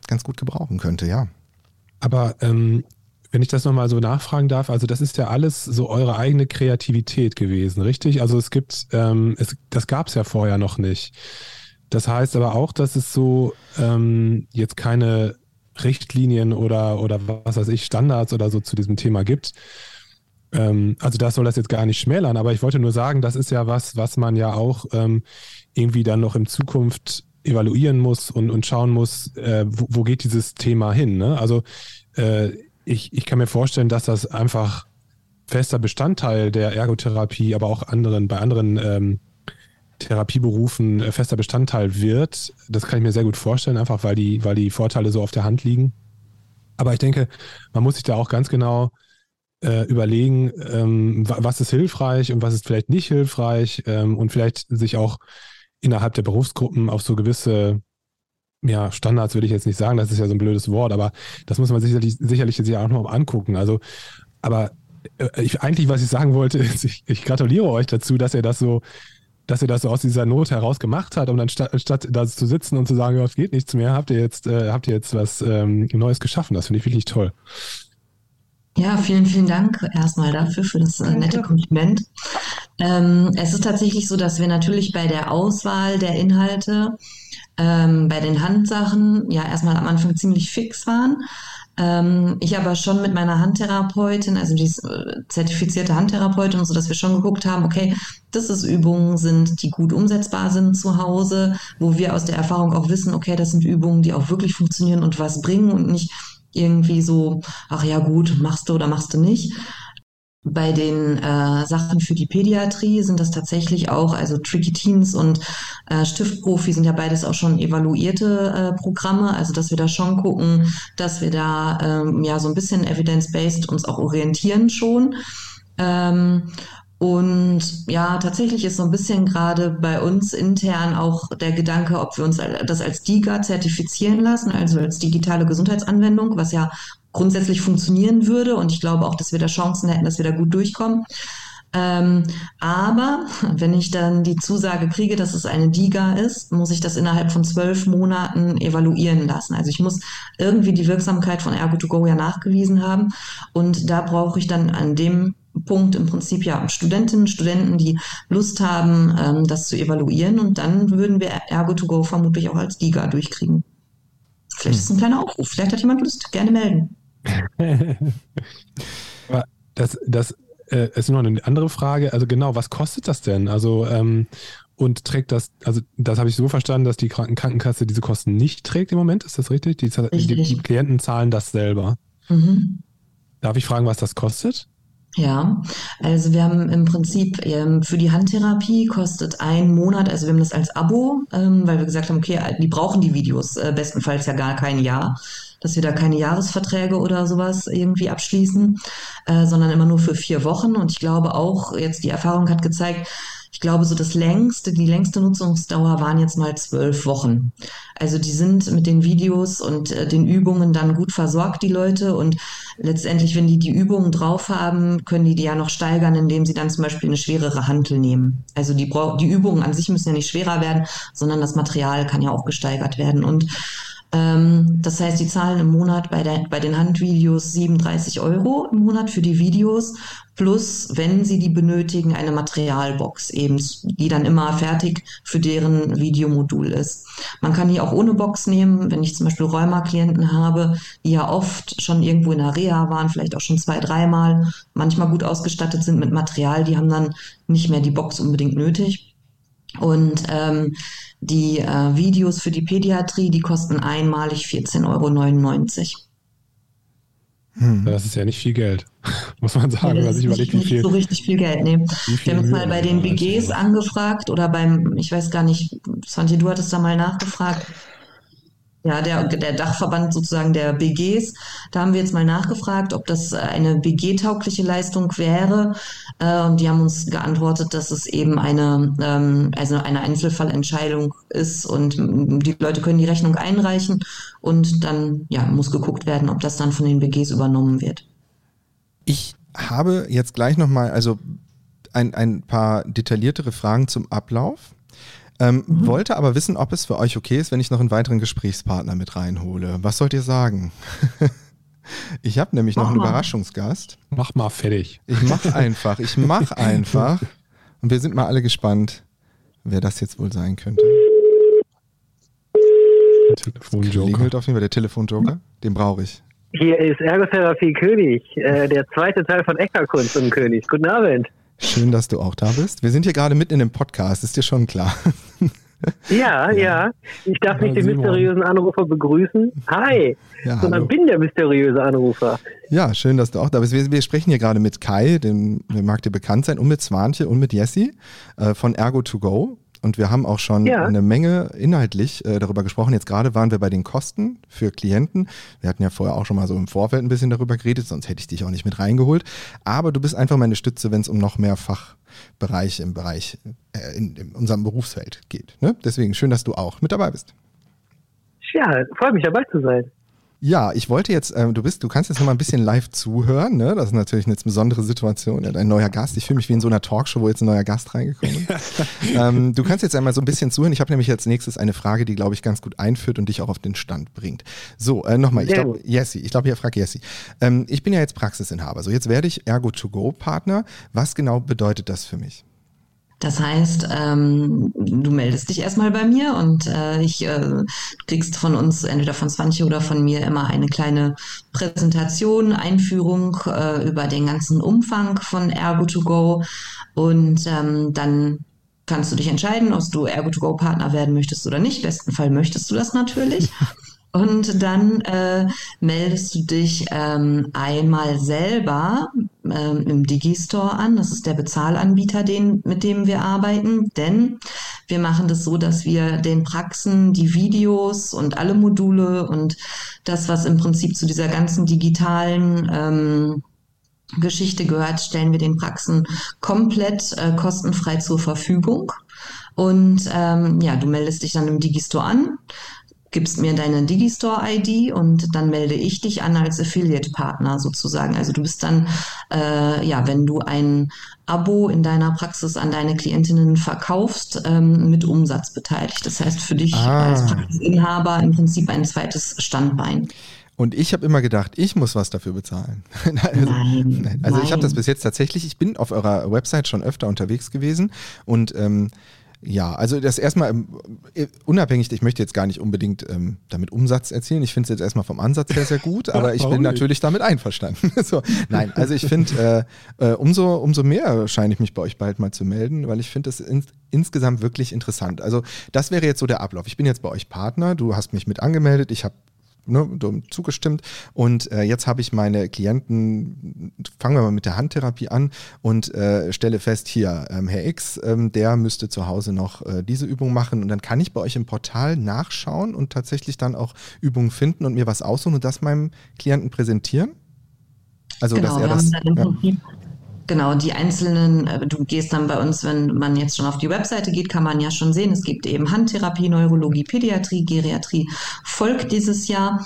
ganz gut gebrauchen könnte, ja. Aber ähm, wenn ich das nochmal so nachfragen darf, also das ist ja alles so eure eigene Kreativität gewesen, richtig? Also es gibt, ähm, es, das gab es ja vorher noch nicht. Das heißt aber auch, dass es so ähm, jetzt keine Richtlinien oder, oder was weiß ich, Standards oder so zu diesem Thema gibt. Ähm, also das soll das jetzt gar nicht schmälern, aber ich wollte nur sagen, das ist ja was, was man ja auch ähm, irgendwie dann noch in Zukunft evaluieren muss und, und schauen muss, äh, wo, wo, geht dieses Thema hin. Ne? Also äh, ich, ich kann mir vorstellen, dass das einfach fester Bestandteil der Ergotherapie, aber auch anderen, bei anderen ähm, Therapieberufen äh, fester Bestandteil wird. Das kann ich mir sehr gut vorstellen, einfach weil die, weil die Vorteile so auf der Hand liegen. Aber ich denke, man muss sich da auch ganz genau äh, überlegen, ähm, was ist hilfreich und was ist vielleicht nicht hilfreich ähm, und vielleicht sich auch innerhalb der Berufsgruppen auf so gewisse ja, Standards würde ich jetzt nicht sagen, das ist ja so ein blödes Wort, aber das muss man sicherlich, sicherlich sich auch noch angucken. Also, aber äh, ich, eigentlich, was ich sagen wollte, ist, ich, ich gratuliere euch dazu, dass ihr das so dass ihr das so aus dieser Not heraus gemacht habt, um dann statt, statt da zu sitzen und zu sagen, es geht nichts mehr, habt ihr jetzt, äh, habt ihr jetzt was ähm, Neues geschaffen. Das finde ich wirklich toll. Ja, vielen, vielen Dank erstmal dafür, für das äh, nette Kompliment. Ähm, es ist tatsächlich so, dass wir natürlich bei der Auswahl der Inhalte, ähm, bei den Handsachen, ja erstmal am Anfang ziemlich fix waren. Ähm, ich aber schon mit meiner Handtherapeutin, also die äh, zertifizierte Handtherapeutin, so dass wir schon geguckt haben, okay, dass es Übungen sind, die gut umsetzbar sind zu Hause, wo wir aus der Erfahrung auch wissen, okay, das sind Übungen, die auch wirklich funktionieren und was bringen und nicht irgendwie so, ach ja gut, machst du oder machst du nicht. Bei den äh, Sachen für die Pädiatrie sind das tatsächlich auch, also Tricky Teens und äh, Stiftprofi sind ja beides auch schon evaluierte äh, Programme, also dass wir da schon gucken, dass wir da ähm, ja so ein bisschen evidence-based uns auch orientieren schon. Ähm, und ja, tatsächlich ist so ein bisschen gerade bei uns intern auch der Gedanke, ob wir uns das als DIGA zertifizieren lassen, also als digitale Gesundheitsanwendung, was ja grundsätzlich funktionieren würde. Und ich glaube auch, dass wir da Chancen hätten, dass wir da gut durchkommen. Ähm, aber wenn ich dann die Zusage kriege, dass es eine DIGA ist, muss ich das innerhalb von zwölf Monaten evaluieren lassen. Also ich muss irgendwie die Wirksamkeit von Ergo2Go ja nachgewiesen haben. Und da brauche ich dann an dem Punkt im Prinzip ja Studentinnen, Studenten, die Lust haben, ähm, das zu evaluieren. Und dann würden wir Ergo2Go vermutlich auch als DIGA durchkriegen. Vielleicht ist es ein kleiner Aufruf. Vielleicht hat jemand Lust. Gerne melden. das, das äh, ist noch eine andere Frage. Also genau, was kostet das denn? Also ähm, und trägt das, also das habe ich so verstanden, dass die Krankenkasse diese Kosten nicht trägt im Moment, ist das richtig? Die, richtig. die, die Klienten zahlen das selber. Mhm. Darf ich fragen, was das kostet? Ja, also wir haben im Prinzip ähm, für die Handtherapie kostet ein Monat, also wir haben das als Abo, ähm, weil wir gesagt haben, okay, die brauchen die Videos äh, bestenfalls ja gar kein Jahr dass wir da keine Jahresverträge oder sowas irgendwie abschließen, äh, sondern immer nur für vier Wochen. Und ich glaube auch, jetzt die Erfahrung hat gezeigt, ich glaube, so das längste, die längste Nutzungsdauer waren jetzt mal zwölf Wochen. Also die sind mit den Videos und äh, den Übungen dann gut versorgt, die Leute. Und letztendlich, wenn die die Übungen drauf haben, können die die ja noch steigern, indem sie dann zum Beispiel eine schwerere Hantel nehmen. Also die, die Übungen an sich müssen ja nicht schwerer werden, sondern das Material kann ja auch gesteigert werden. Und das heißt, die zahlen im Monat bei, der, bei den Handvideos 37 Euro im Monat für die Videos, plus, wenn sie die benötigen, eine Materialbox eben, die dann immer fertig für deren Videomodul ist. Man kann die auch ohne Box nehmen, wenn ich zum Beispiel Rheuma-Klienten habe, die ja oft schon irgendwo in der Reha waren, vielleicht auch schon zwei, dreimal, manchmal gut ausgestattet sind mit Material, die haben dann nicht mehr die Box unbedingt nötig. Und ähm, die äh, Videos für die Pädiatrie, die kosten einmalig 14,99 Euro. Hm. Das ist ja nicht viel Geld, muss man sagen. Ja, das ist nicht, nicht viel, so richtig viel Geld. Nee. Wir haben es mal bei den BGs angefragt oder beim, ich weiß gar nicht, Santi, du hattest da mal nachgefragt, ja, der, der Dachverband sozusagen der BGs. Da haben wir jetzt mal nachgefragt, ob das eine BG-taugliche Leistung wäre. Äh, und die haben uns geantwortet, dass es eben eine, ähm, also eine Einzelfallentscheidung ist und die Leute können die Rechnung einreichen und dann ja, muss geguckt werden, ob das dann von den BGs übernommen wird. Ich habe jetzt gleich nochmal, also ein, ein paar detailliertere Fragen zum Ablauf. Ähm, mhm. Wollte aber wissen, ob es für euch okay ist, wenn ich noch einen weiteren Gesprächspartner mit reinhole. Was sollt ihr sagen? ich habe nämlich mach noch einen mal. Überraschungsgast. Mach mal fertig. Ich mach einfach, ich mach einfach. Und wir sind mal alle gespannt, wer das jetzt wohl sein könnte. Der Telefonjoker. Klingelt auf jeden Fall der Telefonjoker. Den brauche ich. Hier ist Ergotherapie König, äh, der zweite Teil von Eckerkunst und König. Guten Abend. Schön, dass du auch da bist. Wir sind hier gerade mitten in dem Podcast, ist dir schon klar. Ja, ja. ja. Ich darf nicht den mysteriösen Anrufer begrüßen. Hi. Ja, sondern hallo. bin der mysteriöse Anrufer. Ja, schön, dass du auch da bist. Wir, wir sprechen hier gerade mit Kai, dem mag dir bekannt sein, und mit Swantje und mit Jessie äh, von Ergo2Go. Und wir haben auch schon ja. eine Menge inhaltlich äh, darüber gesprochen. Jetzt gerade waren wir bei den Kosten für Klienten. Wir hatten ja vorher auch schon mal so im Vorfeld ein bisschen darüber geredet, sonst hätte ich dich auch nicht mit reingeholt. Aber du bist einfach meine Stütze, wenn es um noch mehr Fachbereiche im Bereich, äh, in, in, unserem Berufsfeld geht. Ne? Deswegen schön, dass du auch mit dabei bist. Ja, freut mich dabei zu sein. Ja, ich wollte jetzt, ähm, du bist, du kannst jetzt noch mal ein bisschen live zuhören, ne? Das ist natürlich eine besondere Situation. Ja, ein neuer Gast. Ich fühle mich wie in so einer Talkshow, wo jetzt ein neuer Gast reingekommen ist. ähm, du kannst jetzt einmal so ein bisschen zuhören. Ich habe nämlich als nächstes eine Frage, die, glaube ich, ganz gut einführt und dich auch auf den Stand bringt. So, äh, nochmal, ich glaube, Jessie, ich glaube, hier fragt Jessie. Ähm, ich bin ja jetzt Praxisinhaber. So, jetzt werde ich Ergo-to-Go-Partner. Was genau bedeutet das für mich? Das heißt, ähm, du meldest dich erstmal bei mir und äh, ich äh, kriegst von uns, entweder von Swantje oder von mir, immer eine kleine Präsentation, Einführung äh, über den ganzen Umfang von Ergo2Go und ähm, dann kannst du dich entscheiden, ob du Ergo2Go-Partner werden möchtest oder nicht. Im besten Fall möchtest du das natürlich. Und dann äh, meldest du dich ähm, einmal selber ähm, im Digistore an. Das ist der Bezahlanbieter, den, mit dem wir arbeiten. Denn wir machen das so, dass wir den Praxen die Videos und alle Module und das, was im Prinzip zu dieser ganzen digitalen ähm, Geschichte gehört, stellen wir den Praxen komplett äh, kostenfrei zur Verfügung. Und ähm, ja, du meldest dich dann im Digistore an gibst mir deine Digistore-ID und dann melde ich dich an als Affiliate-Partner sozusagen. Also du bist dann, äh, ja, wenn du ein Abo in deiner Praxis an deine Klientinnen verkaufst, ähm, mit Umsatz beteiligt. Das heißt für dich ah. als Praxisinhaber im Prinzip ein zweites Standbein. Und ich habe immer gedacht, ich muss was dafür bezahlen. also, nein, also nein. ich habe das bis jetzt tatsächlich, ich bin auf eurer Website schon öfter unterwegs gewesen und ähm, ja, also das erstmal ähm, äh, unabhängig, ich möchte jetzt gar nicht unbedingt ähm, damit Umsatz erzielen. Ich finde es jetzt erstmal vom Ansatz her sehr gut, aber ich bin natürlich damit einverstanden. so, nein, also ich finde, äh, äh, umso, umso mehr scheine ich mich bei euch bald mal zu melden, weil ich finde das in, insgesamt wirklich interessant. Also das wäre jetzt so der Ablauf. Ich bin jetzt bei euch Partner, du hast mich mit angemeldet, ich habe ne, zugestimmt. Und äh, jetzt habe ich meine Klienten, fangen wir mal mit der Handtherapie an und äh, stelle fest, hier, ähm, Herr X, ähm, der müsste zu Hause noch äh, diese Übung machen. Und dann kann ich bei euch im Portal nachschauen und tatsächlich dann auch Übungen finden und mir was aussuchen und das meinem Klienten präsentieren. Also, genau, dass er das. Ja. Genau, die einzelnen, äh, du gehst dann bei uns, wenn man jetzt schon auf die Webseite geht, kann man ja schon sehen, es gibt eben Handtherapie, Neurologie, Pädiatrie, Geriatrie, folgt dieses Jahr.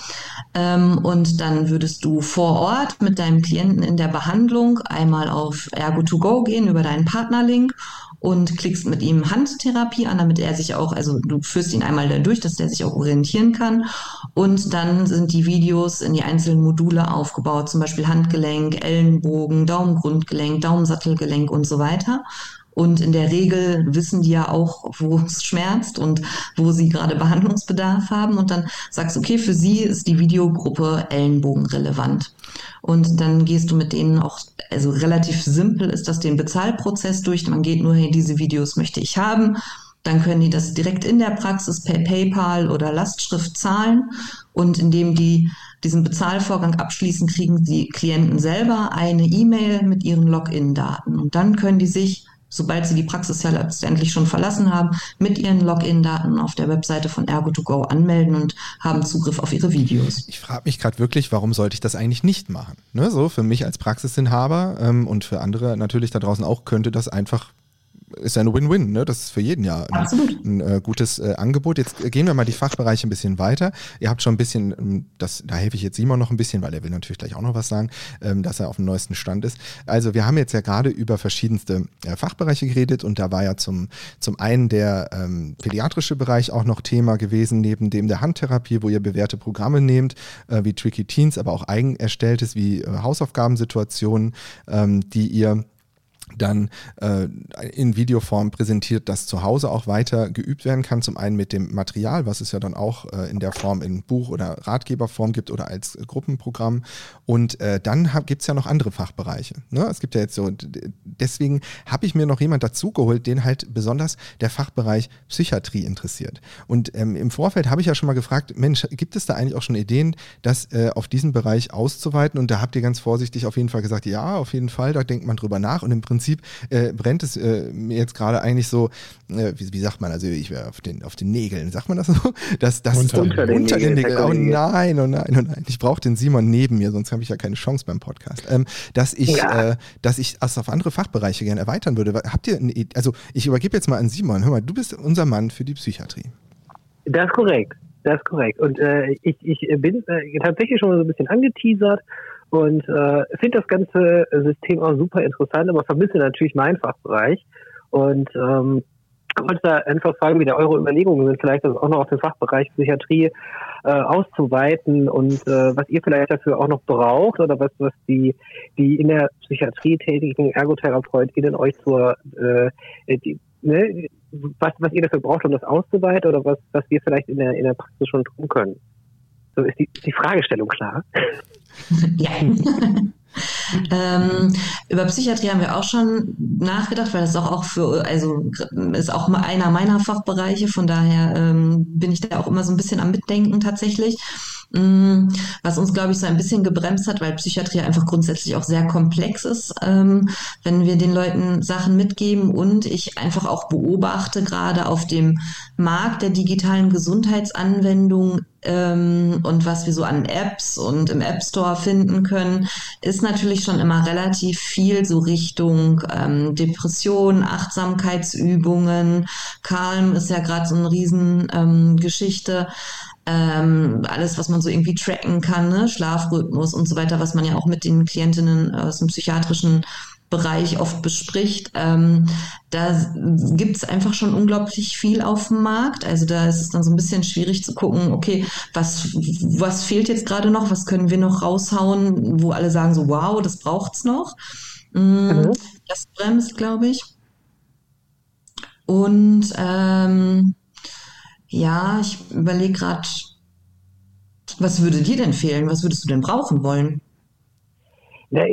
Ähm, und dann würdest du vor Ort mit deinem Klienten in der Behandlung einmal auf Ergo2Go gehen über deinen Partnerlink und klickst mit ihm Handtherapie an, damit er sich auch, also du führst ihn einmal dadurch, dass der sich auch orientieren kann. Und dann sind die Videos in die einzelnen Module aufgebaut, zum Beispiel Handgelenk, Ellenbogen, Daumengrundgelenk, Daumensattelgelenk und so weiter. Und in der Regel wissen die ja auch, wo es schmerzt und wo sie gerade Behandlungsbedarf haben. Und dann sagst du, okay, für sie ist die Videogruppe Ellenbogen relevant. Und dann gehst du mit denen auch, also relativ simpel ist das den Bezahlprozess durch. Man geht nur, hey, diese Videos möchte ich haben. Dann können die das direkt in der Praxis per PayPal oder Lastschrift zahlen. Und indem die diesen Bezahlvorgang abschließen, kriegen die Klienten selber eine E-Mail mit ihren Login-Daten. Und dann können die sich sobald sie die Praxis ja letztendlich schon verlassen haben, mit ihren Login-Daten auf der Webseite von Ergo2Go anmelden und haben Zugriff auf ihre Videos. Ich frage mich gerade wirklich, warum sollte ich das eigentlich nicht machen? Ne, so für mich als Praxisinhaber ähm, und für andere natürlich da draußen auch könnte das einfach ist ja ein Win-Win, ne? Das ist für jeden ja ein, ein äh, gutes äh, Angebot. Jetzt gehen wir mal die Fachbereiche ein bisschen weiter. Ihr habt schon ein bisschen, ähm, das, da helfe ich jetzt Simon noch ein bisschen, weil er will natürlich gleich auch noch was sagen, ähm, dass er auf dem neuesten Stand ist. Also wir haben jetzt ja gerade über verschiedenste äh, Fachbereiche geredet und da war ja zum, zum einen der ähm, pädiatrische Bereich auch noch Thema gewesen, neben dem der Handtherapie, wo ihr bewährte Programme nehmt, äh, wie Tricky Teens, aber auch eigen erstelltes wie äh, Hausaufgabensituationen, ähm, die ihr dann äh, in Videoform präsentiert, das zu Hause auch weiter geübt werden kann. Zum einen mit dem Material, was es ja dann auch äh, in der Form in Buch- oder Ratgeberform gibt oder als äh, Gruppenprogramm. Und äh, dann gibt es ja noch andere Fachbereiche. Ne? Es gibt ja jetzt so, deswegen habe ich mir noch jemand dazugeholt, den halt besonders der Fachbereich Psychiatrie interessiert. Und ähm, im Vorfeld habe ich ja schon mal gefragt, Mensch, gibt es da eigentlich auch schon Ideen, das äh, auf diesen Bereich auszuweiten? Und da habt ihr ganz vorsichtig auf jeden Fall gesagt, ja, auf jeden Fall, da denkt man drüber nach. Und im Prinzip Prinzip äh, brennt es äh, mir jetzt gerade eigentlich so, äh, wie, wie, sagt man, also ich wäre auf den, auf den Nägeln, sagt man das so? Das, das unter, unter, den, unter den Nägeln. Oh nein, oh nein, oh nein. Ich brauche den Simon neben mir, sonst habe ich ja keine Chance beim Podcast. Ähm, dass ich, ja. äh, dass ich das auf andere Fachbereiche gerne erweitern würde. Habt ihr eine Idee? Also ich übergebe jetzt mal an Simon. Hör mal, du bist unser Mann für die Psychiatrie. Das ist korrekt. Das ist korrekt. Und äh, ich, ich bin äh, tatsächlich schon so ein bisschen angeteasert und äh, finde das ganze System auch super interessant, aber vermisse natürlich meinen Fachbereich. Und ähm, wollte da einfach fragen, wie da eure Überlegungen sind, vielleicht das auch noch auf den Fachbereich Psychiatrie äh, auszuweiten und äh, was ihr vielleicht dafür auch noch braucht oder was, was die, die in der Psychiatrie tätigen ErgotherapeutInnen euch zur, äh, die, ne, was, was ihr dafür braucht, um das auszuweiten oder was, was wir vielleicht in der, in der Praxis schon tun können. So ist die, die Fragestellung klar. Ja. ähm, über Psychiatrie haben wir auch schon nachgedacht, weil das auch, auch für, also ist auch einer meiner Fachbereiche, von daher ähm, bin ich da auch immer so ein bisschen am Mitdenken tatsächlich. Mm, was uns, glaube ich, so ein bisschen gebremst hat, weil Psychiatrie einfach grundsätzlich auch sehr komplex ist, ähm, wenn wir den Leuten Sachen mitgeben und ich einfach auch beobachte, gerade auf dem Markt der digitalen Gesundheitsanwendungen ähm, und was wir so an Apps und im App Store finden können, ist natürlich schon immer relativ viel so Richtung ähm, Depression, Achtsamkeitsübungen. Calm ist ja gerade so eine Riesengeschichte. Ähm, alles, was man so irgendwie tracken kann, ne? Schlafrhythmus und so weiter, was man ja auch mit den Klientinnen aus dem psychiatrischen Bereich oft bespricht. Ähm, da gibt es einfach schon unglaublich viel auf dem Markt. Also da ist es dann so ein bisschen schwierig zu gucken, okay, was, was fehlt jetzt gerade noch, was können wir noch raushauen, wo alle sagen so, wow, das braucht's noch. Mhm. mhm. Das bremst, glaube ich. Und ähm, ja, ich überlege gerade, was würde dir denn fehlen? Was würdest du denn brauchen wollen?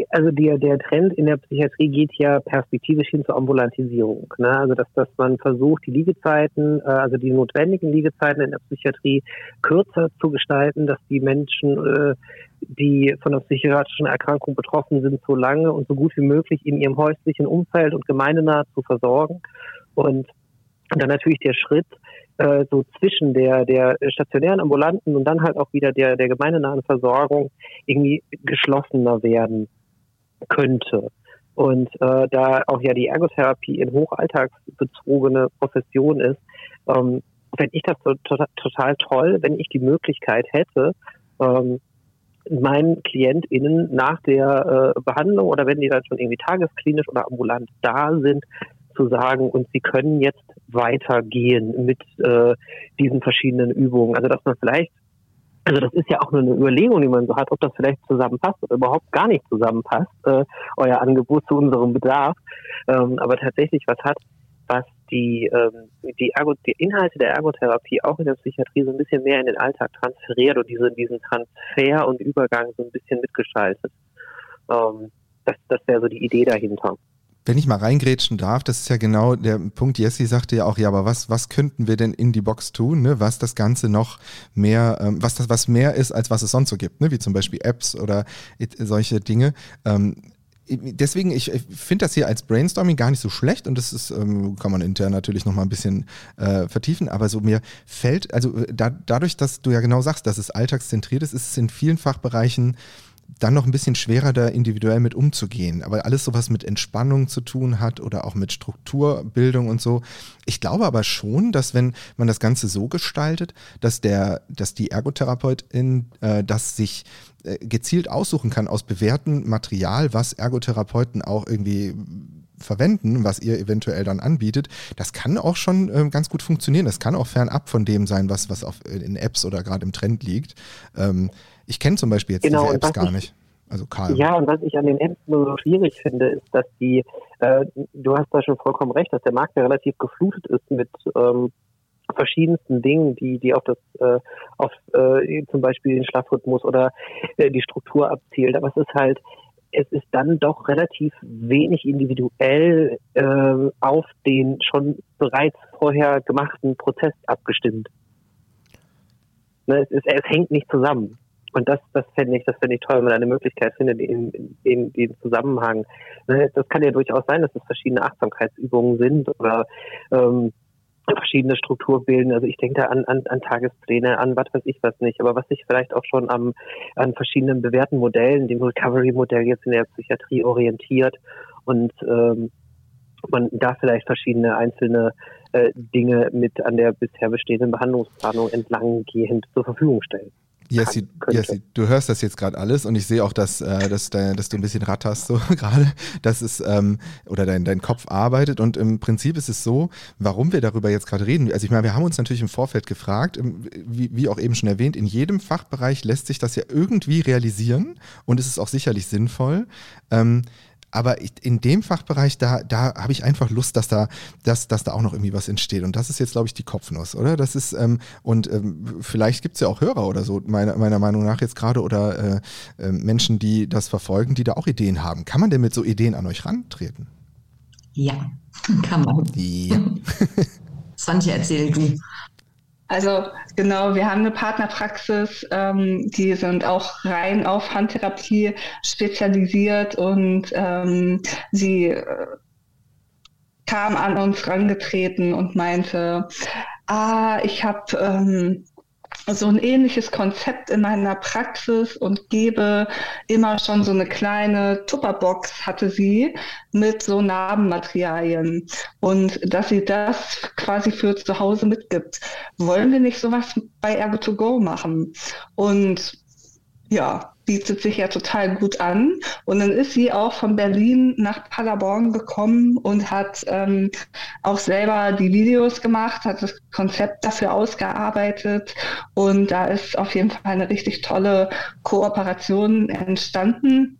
Also der, der Trend in der Psychiatrie geht ja perspektivisch hin zur Ambulantisierung. Ne? Also dass, dass man versucht, die Liegezeiten, äh, also die notwendigen Liegezeiten in der Psychiatrie kürzer zu gestalten, dass die Menschen, äh, die von einer psychiatrischen Erkrankung betroffen sind, so lange und so gut wie möglich in ihrem häuslichen Umfeld und gemeindenah zu versorgen. Und dann natürlich der Schritt, äh, so zwischen der, der stationären ambulanten und dann halt auch wieder der, der gemeindenahen Versorgung irgendwie geschlossener werden könnte. Und äh, da auch ja die Ergotherapie in hochalltagsbezogene Profession ist, ähm, fände ich das so, total, total toll, wenn ich die Möglichkeit hätte, ähm, meinen KlientInnen nach der äh, Behandlung oder wenn die dann schon irgendwie tagesklinisch oder ambulant da sind, zu sagen, und sie können jetzt weitergehen mit äh, diesen verschiedenen Übungen. Also dass man vielleicht, also das ist ja auch nur eine Überlegung, die man so hat, ob das vielleicht zusammenpasst oder überhaupt gar nicht zusammenpasst, äh, euer Angebot zu unserem Bedarf. Ähm, aber tatsächlich was hat, was die, ähm, die, Ergo, die Inhalte der Ergotherapie auch in der Psychiatrie so ein bisschen mehr in den Alltag transferiert und diese, diesen Transfer und Übergang so ein bisschen mitgestaltet. Ähm, das das wäre so die Idee dahinter. Wenn ich mal reingrätschen darf, das ist ja genau der Punkt. Jesse sagte ja auch, ja, aber was, was könnten wir denn in die Box tun, ne? was das Ganze noch mehr, ähm, was das was mehr ist, als was es sonst so gibt, ne? wie zum Beispiel Apps oder solche Dinge. Ähm, deswegen, ich finde das hier als Brainstorming gar nicht so schlecht und das ist, ähm, kann man intern natürlich nochmal ein bisschen äh, vertiefen, aber so mir fällt, also äh, da, dadurch, dass du ja genau sagst, dass es alltagszentriert ist, ist es in vielen Fachbereichen dann noch ein bisschen schwerer, da individuell mit umzugehen. Aber alles so was mit Entspannung zu tun hat oder auch mit Strukturbildung und so. Ich glaube aber schon, dass wenn man das Ganze so gestaltet, dass der, dass die Ergotherapeutin äh, das sich äh, gezielt aussuchen kann aus bewährtem Material, was Ergotherapeuten auch irgendwie verwenden, was ihr eventuell dann anbietet, das kann auch schon äh, ganz gut funktionieren. Das kann auch fernab von dem sein, was, was auf, in Apps oder gerade im Trend liegt. Ähm, ich kenne zum Beispiel jetzt genau, diese Apps gar ich, nicht. Also Karl. Ja, und was ich an den Apps nur so schwierig finde, ist, dass die, äh, du hast da schon vollkommen recht, dass der Markt ja relativ geflutet ist mit ähm, verschiedensten Dingen, die, die auf das, äh, auf äh, zum Beispiel den Schlafrhythmus oder äh, die Struktur abzielt. Aber es ist halt, es ist dann doch relativ wenig individuell äh, auf den schon bereits vorher gemachten Prozess abgestimmt. Ne, es, ist, es hängt nicht zusammen. Und das, das fände ich, das fände ich toll, wenn man eine Möglichkeit findet, in, in, in Zusammenhang. Ne, das kann ja durchaus sein, dass es verschiedene Achtsamkeitsübungen sind oder ähm, verschiedene Strukturbilden. Also ich denke da an, an, an Tagespläne, an was weiß ich was nicht, aber was sich vielleicht auch schon am, an verschiedenen bewährten Modellen, dem Recovery-Modell jetzt in der Psychiatrie orientiert und ähm, man da vielleicht verschiedene einzelne äh, Dinge mit an der bisher bestehenden Behandlungsplanung entlanggehend zur Verfügung stellt. Jessi, Jessi, du hörst das jetzt gerade alles und ich sehe auch, dass, äh, dass, de, dass du ein bisschen ratterst so gerade, dass es ähm, oder dein, dein Kopf arbeitet und im Prinzip ist es so, warum wir darüber jetzt gerade reden. Also ich meine, wir haben uns natürlich im Vorfeld gefragt, wie, wie auch eben schon erwähnt, in jedem Fachbereich lässt sich das ja irgendwie realisieren und es ist auch sicherlich sinnvoll. Ähm, aber in dem Fachbereich, da, da habe ich einfach Lust, dass da, dass, dass da auch noch irgendwie was entsteht. Und das ist jetzt, glaube ich, die Kopfnuss, oder? Das ist, ähm, und ähm, vielleicht gibt es ja auch Hörer oder so, meiner, meiner Meinung nach jetzt gerade, oder äh, äh, Menschen, die das verfolgen, die da auch Ideen haben. Kann man denn mit so Ideen an euch rantreten? Ja, kann man. Ja. Swantje, erzähl du. Also genau, wir haben eine Partnerpraxis, ähm, die sind auch rein auf Handtherapie spezialisiert und ähm, sie äh, kam an uns rangetreten und meinte, ah, ich habe ähm, so ein ähnliches Konzept in meiner Praxis und gebe immer schon so eine kleine Tupperbox, hatte sie, mit so Narbenmaterialien. Und dass sie das quasi für zu Hause mitgibt. Wollen wir nicht sowas bei Ergo2Go machen? Und ja, bietet sich ja total gut an. Und dann ist sie auch von Berlin nach Paderborn gekommen und hat ähm, auch selber die Videos gemacht, hat das Konzept dafür ausgearbeitet. Und da ist auf jeden Fall eine richtig tolle Kooperation entstanden.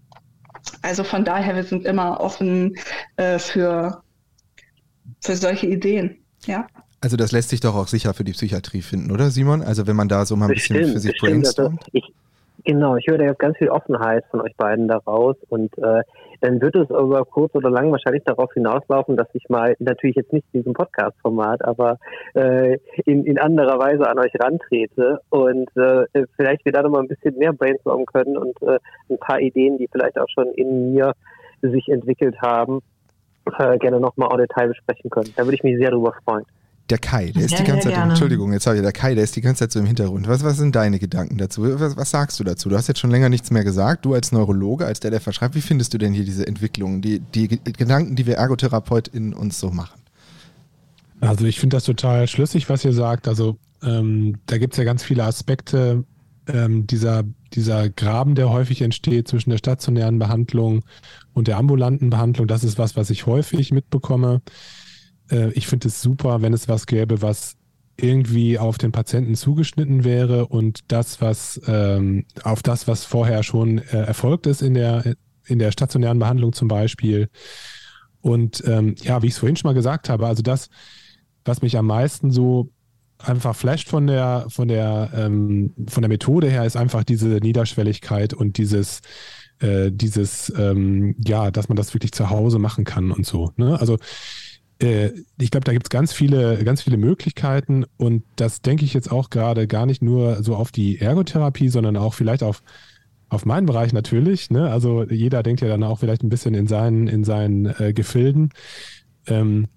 Also von daher, wir sind immer offen äh, für, für solche Ideen. Ja. Also das lässt sich doch auch sicher für die Psychiatrie finden, oder Simon? Also wenn man da so mal ein bestimmt, bisschen für sich brainstormt. Also ich, Genau, ich höre da jetzt ganz viel Offenheit von euch beiden daraus und äh, dann wird es über kurz oder lang wahrscheinlich darauf hinauslaufen, dass ich mal natürlich jetzt nicht in diesem Podcast-Format, aber äh, in, in anderer Weise an euch rantrete und äh, vielleicht wir da noch mal ein bisschen mehr brainstormen können und äh, ein paar Ideen, die vielleicht auch schon in mir sich entwickelt haben, äh, gerne nochmal au Detail besprechen können. Da würde ich mich sehr darüber freuen. Der Kai, der ist ja, die ganze Zeit, Entschuldigung, jetzt habe ich, der Kai, der ist die ganze Zeit so im Hintergrund. Was, was sind deine Gedanken dazu? Was, was, sagst du dazu? Du hast jetzt schon länger nichts mehr gesagt. Du als Neurologe, als der, der verschreibt, wie findest du denn hier diese Entwicklung, die, die Gedanken, die wir ErgotherapeutInnen uns so machen? Also ich finde das total schlüssig, was ihr sagt. Also ähm, da gibt es ja ganz viele Aspekte ähm, dieser, dieser Graben, der häufig entsteht zwischen der stationären Behandlung und der ambulanten Behandlung. Das ist was, was ich häufig mitbekomme äh, ich finde es super, wenn es was gäbe, was irgendwie auf den Patienten zugeschnitten wäre und das, was ähm, auf das, was vorher schon äh, erfolgt ist in der, in der stationären Behandlung zum Beispiel. Und ähm, ja, wie ich es vorhin schon mal gesagt habe, also das, was mich am meisten so einfach flasht von der, von der, ähm, von der Methode her, ist einfach diese Niederschwelligkeit und dieses, äh, dieses, ähm, ja, dass man das wirklich zu Hause machen kann und so. Ne? Also ich glaube, da gibt es ganz viele, ganz viele Möglichkeiten und das denke ich jetzt auch gerade gar nicht nur so auf die Ergotherapie, sondern auch vielleicht auf, auf meinen Bereich natürlich. Ne? Also jeder denkt ja dann auch vielleicht ein bisschen in seinen, in seinen äh, Gefilden. Ähm,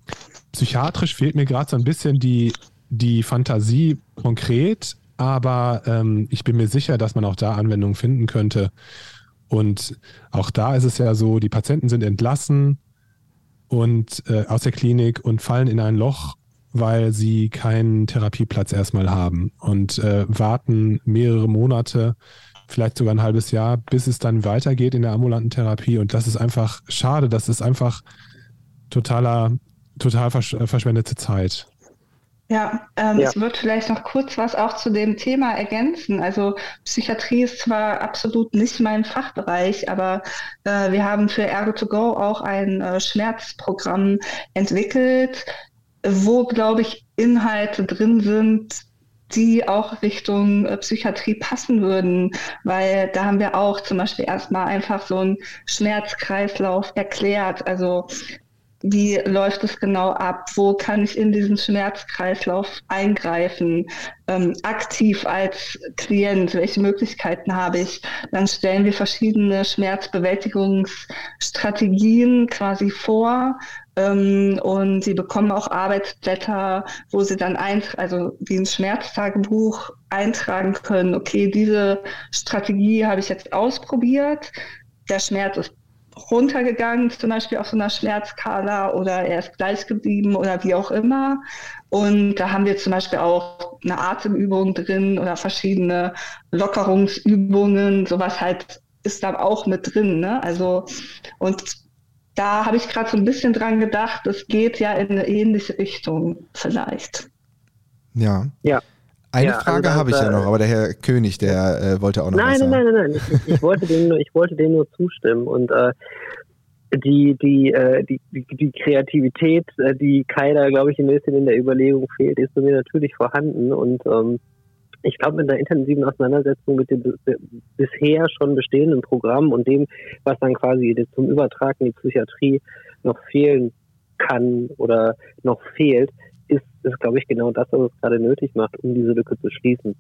psychiatrisch fehlt mir gerade so ein bisschen die, die Fantasie konkret, aber ähm, ich bin mir sicher, dass man auch da Anwendungen finden könnte. Und auch da ist es ja so, die Patienten sind entlassen, und äh, aus der Klinik und fallen in ein Loch, weil sie keinen Therapieplatz erstmal haben und äh, warten mehrere Monate, vielleicht sogar ein halbes Jahr, bis es dann weitergeht in der ambulanten Therapie. Und das ist einfach schade, das ist einfach totaler, total versch verschwendete Zeit. Ja, ähm, ja, ich würde vielleicht noch kurz was auch zu dem Thema ergänzen. Also Psychiatrie ist zwar absolut nicht mein Fachbereich, aber äh, wir haben für Ergo2Go auch ein äh, Schmerzprogramm entwickelt, wo, glaube ich, Inhalte drin sind, die auch Richtung äh, Psychiatrie passen würden, weil da haben wir auch zum Beispiel erstmal einfach so einen Schmerzkreislauf erklärt. Also wie läuft es genau ab? Wo kann ich in diesen Schmerzkreislauf eingreifen? Ähm, aktiv als Klient, welche Möglichkeiten habe ich? Dann stellen wir verschiedene Schmerzbewältigungsstrategien quasi vor. Ähm, und sie bekommen auch Arbeitsblätter, wo sie dann ein, also wie ein Schmerztagebuch eintragen können. Okay, diese Strategie habe ich jetzt ausprobiert. Der Schmerz ist runtergegangen, zum Beispiel auf so einer Schmerzskala oder er ist gleich geblieben oder wie auch immer. Und da haben wir zum Beispiel auch eine Atemübung drin oder verschiedene Lockerungsübungen, sowas halt ist da auch mit drin. Ne? Also und da habe ich gerade so ein bisschen dran gedacht, es geht ja in eine ähnliche Richtung vielleicht. Ja. Ja. Eine ja, Frage also habe ich ja noch, aber der Herr König, der äh, wollte auch noch nein, was sagen. Nein, nein, nein, nein. Ich, ich, wollte dem nur, ich wollte dem nur zustimmen. Und äh, die, die, äh, die, die, die Kreativität, äh, die Keider, glaube ich, ein bisschen in der Überlegung fehlt, ist bei mir natürlich vorhanden. Und ähm, ich glaube, mit einer intensiven Auseinandersetzung mit dem bisher schon bestehenden Programm und dem, was dann quasi zum Übertrag in die Psychiatrie noch fehlen kann oder noch fehlt, ist, ist glaube ich, genau das, was es gerade nötig macht, um diese Lücke zu schließen.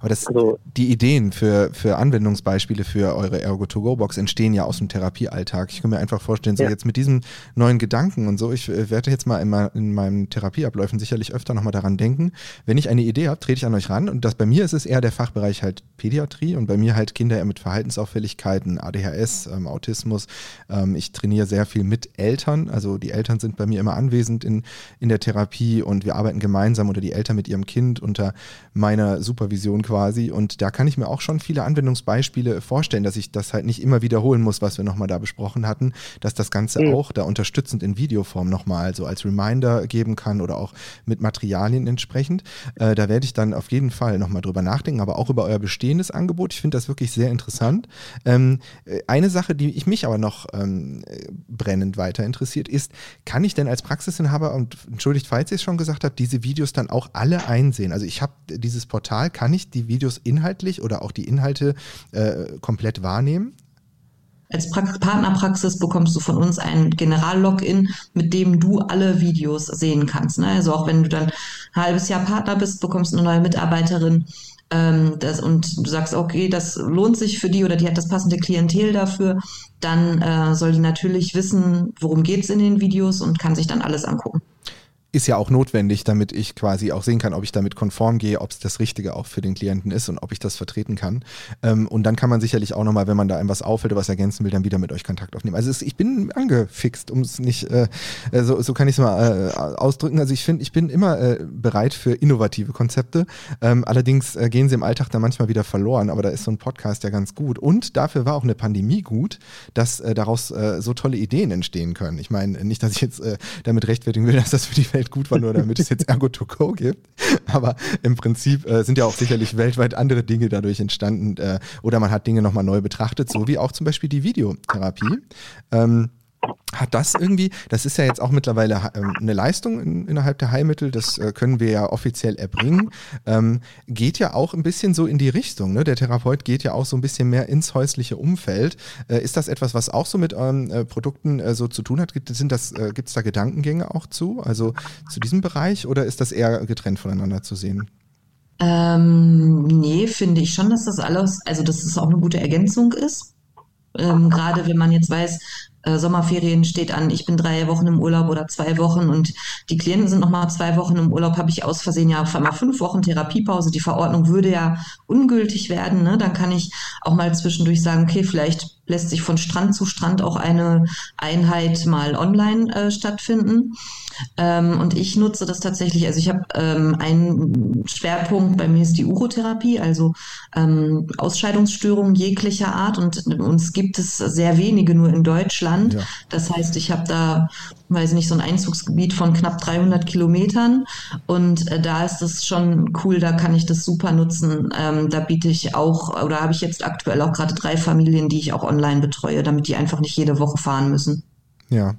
Aber das, also, die Ideen für, für Anwendungsbeispiele für eure Ergo-to-Go-Box entstehen ja aus dem Therapiealltag. Ich kann mir einfach vorstellen, so ja. jetzt mit diesem neuen Gedanken und so, ich äh, werde jetzt mal in, mein, in meinen Therapieabläufen sicherlich öfter nochmal daran denken, wenn ich eine Idee habe, trete ich an euch ran und das bei mir ist es eher der Fachbereich halt Pädiatrie und bei mir halt Kinder mit Verhaltensauffälligkeiten, ADHS, ähm, Autismus. Ähm, ich trainiere sehr viel mit Eltern, also die Eltern sind bei mir immer anwesend in, in der Therapie und wir arbeiten gemeinsam oder die Eltern mit ihrem Kind unter meiner Supervision quasi. Und da kann ich mir auch schon viele Anwendungsbeispiele vorstellen, dass ich das halt nicht immer wiederholen muss, was wir nochmal da besprochen hatten, dass das Ganze mhm. auch da unterstützend in Videoform nochmal so als Reminder geben kann oder auch mit Materialien entsprechend. Äh, da werde ich dann auf jeden Fall nochmal drüber nachdenken, aber auch über euer bestehendes Angebot. Ich finde das wirklich sehr interessant. Ähm, äh, eine Sache, die ich mich aber noch ähm, brennend weiter interessiert, ist, kann ich denn als Praxisinhaber, und entschuldigt, falls ihr es schon gesagt habt, diese Videos dann auch alle einsehen? Also ich habe dieses Portal, kann ich die Videos inhaltlich oder auch die Inhalte äh, komplett wahrnehmen? Als Partnerpraxis bekommst du von uns ein General-Login, mit dem du alle Videos sehen kannst. Ne? Also auch wenn du dann ein halbes Jahr Partner bist, bekommst du eine neue Mitarbeiterin ähm, das, und du sagst, okay, das lohnt sich für die oder die hat das passende Klientel dafür, dann äh, soll die natürlich wissen, worum geht es in den Videos und kann sich dann alles angucken ist ja auch notwendig, damit ich quasi auch sehen kann, ob ich damit konform gehe, ob es das Richtige auch für den Klienten ist und ob ich das vertreten kann. Ähm, und dann kann man sicherlich auch nochmal, wenn man da einem was auffällt oder was ergänzen will, dann wieder mit euch Kontakt aufnehmen. Also es, ich bin angefixt, um es nicht, äh, äh, so, so kann ich es mal äh, ausdrücken. Also ich finde, ich bin immer äh, bereit für innovative Konzepte. Ähm, allerdings äh, gehen sie im Alltag dann manchmal wieder verloren, aber da ist so ein Podcast ja ganz gut. Und dafür war auch eine Pandemie gut, dass äh, daraus so tolle Ideen entstehen können. Ich meine, nicht, dass ich jetzt damit rechtfertigen will, dass das für die Welt Welt gut war, nur damit es jetzt Ergo to Go gibt. Aber im Prinzip äh, sind ja auch sicherlich weltweit andere Dinge dadurch entstanden äh, oder man hat Dinge nochmal neu betrachtet, so wie auch zum Beispiel die Videotherapie. Ähm, hat das irgendwie, das ist ja jetzt auch mittlerweile ähm, eine Leistung in, innerhalb der Heilmittel, das äh, können wir ja offiziell erbringen, ähm, geht ja auch ein bisschen so in die Richtung. Ne? Der Therapeut geht ja auch so ein bisschen mehr ins häusliche Umfeld. Äh, ist das etwas, was auch so mit euren äh, Produkten äh, so zu tun hat? Gibt es äh, da Gedankengänge auch zu, also zu diesem Bereich oder ist das eher getrennt voneinander zu sehen? Ähm, nee, finde ich schon, dass das alles, also dass es das auch eine gute Ergänzung ist. Ähm, Gerade wenn man jetzt weiß, äh, Sommerferien steht an, ich bin drei Wochen im Urlaub oder zwei Wochen und die Klienten sind nochmal zwei Wochen im Urlaub, habe ich aus Versehen ja auf einmal fünf Wochen Therapiepause. Die Verordnung würde ja ungültig werden. Ne? Dann kann ich auch mal zwischendurch sagen, okay, vielleicht lässt sich von Strand zu Strand auch eine Einheit mal online äh, stattfinden. Ähm, und ich nutze das tatsächlich, also ich habe ähm, einen Schwerpunkt, bei mir ist die Urotherapie, also ähm, Ausscheidungsstörungen jeglicher Art und uns gibt es sehr wenige nur in Deutschland. Ja. Das heißt, ich habe da, weiß nicht, so ein Einzugsgebiet von knapp 300 Kilometern und äh, da ist es schon cool, da kann ich das super nutzen. Ähm, da biete ich auch, oder habe ich jetzt aktuell auch gerade drei Familien, die ich auch online betreue, damit die einfach nicht jede Woche fahren müssen. Ja,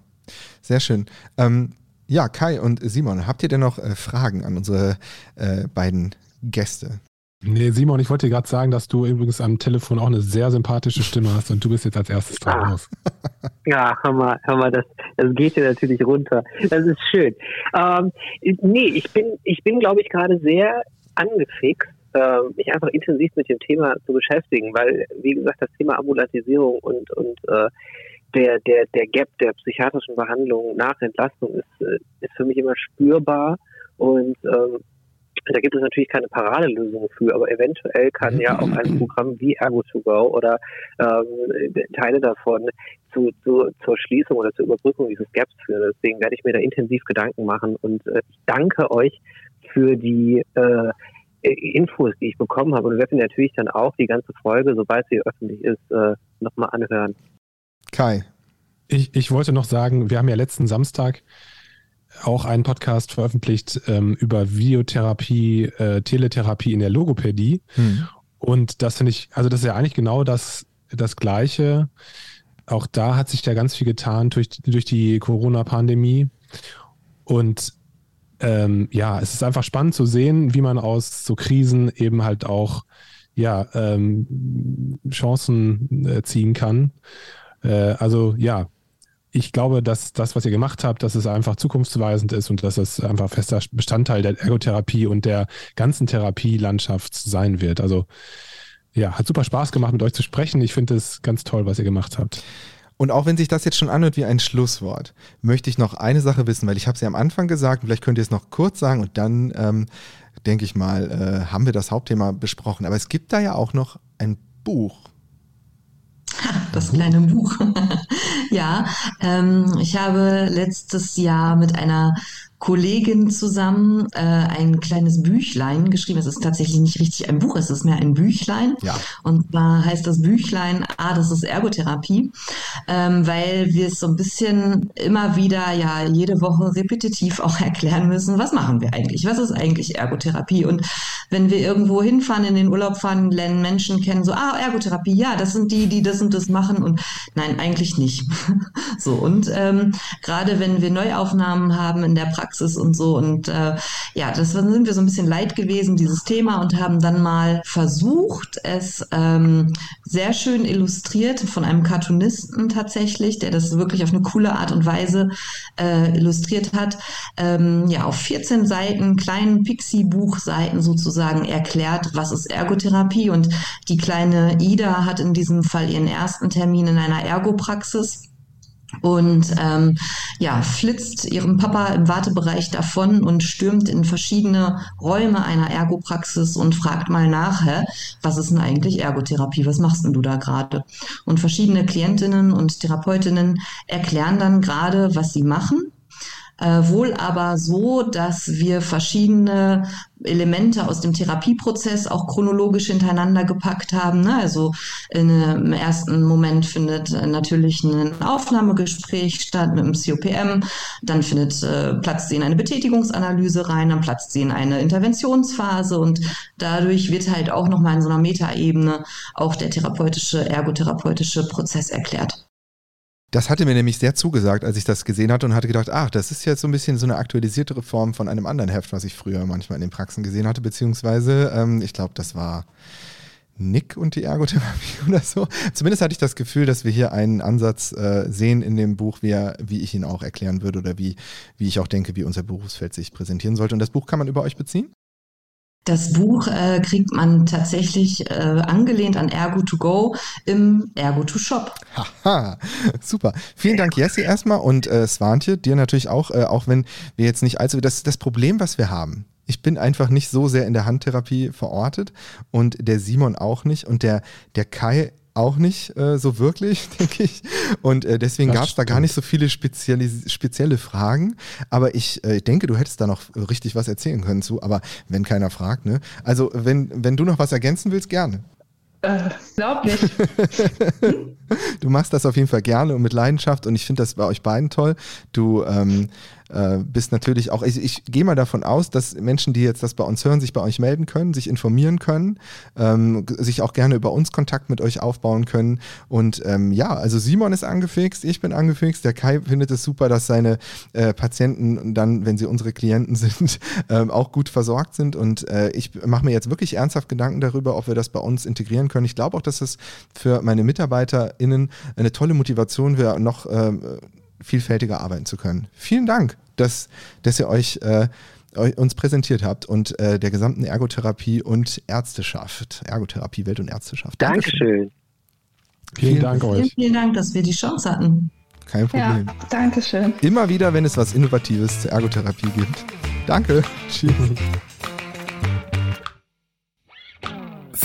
sehr schön. Ähm, ja, Kai und Simon, habt ihr denn noch äh, Fragen an unsere äh, beiden Gäste? Nee, Simon, ich wollte dir gerade sagen, dass du übrigens am Telefon auch eine sehr sympathische Stimme hast und du bist jetzt als erstes dran ah. Ja, hör mal, hör mal, das, das geht dir natürlich runter. Das ist schön. Ähm, nee, ich bin, ich bin, glaube ich, gerade sehr angefixt, äh, mich einfach intensiv mit dem Thema zu beschäftigen, weil, wie gesagt, das Thema Ambulatisierung und, und äh, der, der, der Gap der psychiatrischen Behandlung nach Entlastung ist, äh, ist für mich immer spürbar und ähm, da gibt es natürlich keine Paradelösung für, aber eventuell kann ja auch ein Programm wie Ergo2Go oder ähm, Teile davon zu, zu, zur Schließung oder zur Überbrückung dieses Gaps führen. Deswegen werde ich mir da intensiv Gedanken machen und äh, ich danke euch für die äh, Infos, die ich bekommen habe. Und wir werden natürlich dann auch die ganze Folge, sobald sie öffentlich ist, äh, nochmal anhören. Kai. Ich, ich wollte noch sagen, wir haben ja letzten Samstag auch einen Podcast veröffentlicht ähm, über Videotherapie, äh, Teletherapie in der Logopädie. Hm. Und das finde ich, also das ist ja eigentlich genau das, das Gleiche. Auch da hat sich ja ganz viel getan durch, durch die Corona-Pandemie. Und ähm, ja, es ist einfach spannend zu sehen, wie man aus so Krisen eben halt auch ja, ähm, Chancen äh, ziehen kann. Äh, also ja, ich glaube, dass das, was ihr gemacht habt, dass es einfach zukunftsweisend ist und dass es einfach fester Bestandteil der Ergotherapie und der ganzen Therapielandschaft sein wird. Also ja, hat super Spaß gemacht, mit euch zu sprechen. Ich finde es ganz toll, was ihr gemacht habt. Und auch wenn sich das jetzt schon anhört wie ein Schlusswort, möchte ich noch eine Sache wissen, weil ich habe ja am Anfang gesagt, vielleicht könnt ihr es noch kurz sagen und dann ähm, denke ich mal, äh, haben wir das Hauptthema besprochen. Aber es gibt da ja auch noch ein Buch, das kleine Buch. ja, ähm, ich habe letztes Jahr mit einer Kollegin zusammen äh, ein kleines Büchlein geschrieben. Es ist tatsächlich nicht richtig ein Buch, es ist mehr ein Büchlein. Ja. Und zwar heißt das Büchlein, ah, das ist Ergotherapie, ähm, weil wir es so ein bisschen immer wieder, ja, jede Woche repetitiv auch erklären müssen, was machen wir eigentlich? Was ist eigentlich Ergotherapie? Und wenn wir irgendwo hinfahren, in den Urlaub fahren, lernen Menschen kennen, so, ah, Ergotherapie, ja, das sind die, die das und das machen. Und nein, eigentlich nicht. so, und ähm, gerade wenn wir Neuaufnahmen haben in der Praxis, Praxis und so. Und äh, ja, das sind wir so ein bisschen leid gewesen, dieses Thema, und haben dann mal versucht, es ähm, sehr schön illustriert von einem Cartoonisten tatsächlich, der das wirklich auf eine coole Art und Weise äh, illustriert hat, ähm, ja, auf 14 Seiten, kleinen Pixie-Buchseiten sozusagen erklärt, was ist Ergotherapie. Und die kleine Ida hat in diesem Fall ihren ersten Termin in einer Ergopraxis und ähm, ja, flitzt ihrem Papa im Wartebereich davon und stürmt in verschiedene Räume einer Ergopraxis und fragt mal nach, hä, was ist denn eigentlich Ergotherapie? Was machst denn du da gerade? Und verschiedene Klientinnen und Therapeutinnen erklären dann gerade, was sie machen äh, wohl aber so, dass wir verschiedene Elemente aus dem Therapieprozess auch chronologisch hintereinander gepackt haben. Ne? Also in, im ersten Moment findet natürlich ein Aufnahmegespräch statt mit dem COPM, dann findet äh, platzt sie in eine Betätigungsanalyse rein, dann platzt sie in eine Interventionsphase und dadurch wird halt auch nochmal in so einer Metaebene auch der therapeutische, ergotherapeutische Prozess erklärt. Das hatte mir nämlich sehr zugesagt, als ich das gesehen hatte und hatte gedacht, ach, das ist jetzt so ein bisschen so eine aktualisiertere Form von einem anderen Heft, was ich früher manchmal in den Praxen gesehen hatte, beziehungsweise, ähm, ich glaube, das war Nick und die Ergotherapie oder so. Zumindest hatte ich das Gefühl, dass wir hier einen Ansatz äh, sehen in dem Buch, wie, er, wie ich ihn auch erklären würde oder wie, wie ich auch denke, wie unser Berufsfeld sich präsentieren sollte. Und das Buch kann man über euch beziehen? Das Buch äh, kriegt man tatsächlich äh, angelehnt an Ergo to Go im Ergo to Shop. Haha, super. Vielen Dank, Jessie, erstmal und äh, Swantje, dir natürlich auch, äh, auch wenn wir jetzt nicht allzu. Das, das Problem, was wir haben, ich bin einfach nicht so sehr in der Handtherapie verortet und der Simon auch nicht und der, der Kai auch nicht äh, so wirklich, denke ich. Und äh, deswegen gab es da gar nicht so viele spezielle, spezielle Fragen. Aber ich äh, denke, du hättest da noch richtig was erzählen können zu. Aber wenn keiner fragt, ne? Also, wenn, wenn du noch was ergänzen willst, gerne. Äh, glaub nicht. du machst das auf jeden Fall gerne und mit Leidenschaft und ich finde das bei euch beiden toll. Du ähm, äh, bist natürlich auch, ich, ich gehe mal davon aus, dass Menschen, die jetzt das bei uns hören, sich bei euch melden können, sich informieren können, ähm, sich auch gerne über uns Kontakt mit euch aufbauen können. Und ähm, ja, also Simon ist angefixt, ich bin angefixt, der Kai findet es super, dass seine äh, Patienten dann, wenn sie unsere Klienten sind, ähm, auch gut versorgt sind. Und äh, ich mache mir jetzt wirklich ernsthaft Gedanken darüber, ob wir das bei uns integrieren können. Ich glaube auch, dass es für meine MitarbeiterInnen eine tolle Motivation wäre, noch ähm, vielfältiger arbeiten zu können. Vielen Dank, dass, dass ihr euch äh, uns präsentiert habt und äh, der gesamten Ergotherapie und Ärzteschaft, Ergotherapie, Welt und Ärzteschaft. Dankeschön. Vielen, vielen Dank euch. Vielen, vielen Dank, dass wir die Chance hatten. Kein Problem. Ja, Dankeschön. Immer wieder, wenn es was Innovatives zur Ergotherapie gibt. Danke. Tschüss.